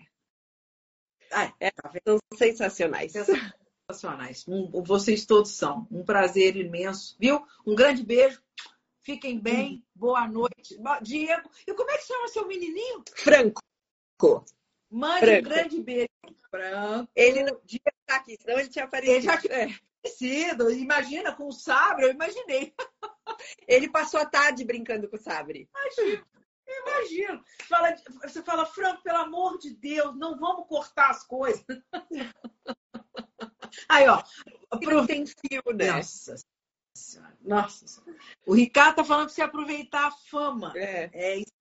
Ah, é, tá são sensacionais. Sensacionais. Um, vocês todos são. Um prazer imenso, viu? Um grande beijo. Fiquem bem. Hum. Boa noite. Diego, e como é que chama seu menininho? Franco. Mande Franco. um grande beijo. Franco. Ele não Diego tá aqui, senão ele tinha aparecido. Ele já tinha é. aparecido. Imagina, com o sabre, eu imaginei. Ele passou a tarde brincando com o sabre. Imagina. Imagino. Fala, você fala, Franco, pelo amor de Deus, não vamos cortar as coisas. Aí, ó. Tem fio, né? Nossa Nossa. O Ricardo tá falando para você aproveitar a fama. É. É isso,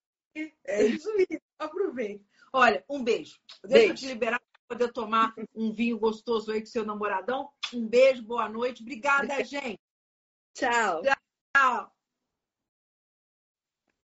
é isso mesmo. Aproveita. Olha, um beijo. Deixa beijo. eu te liberar para poder tomar um vinho gostoso aí com seu namoradão. Um beijo, boa noite. Obrigada, gente. Tchau. Tchau.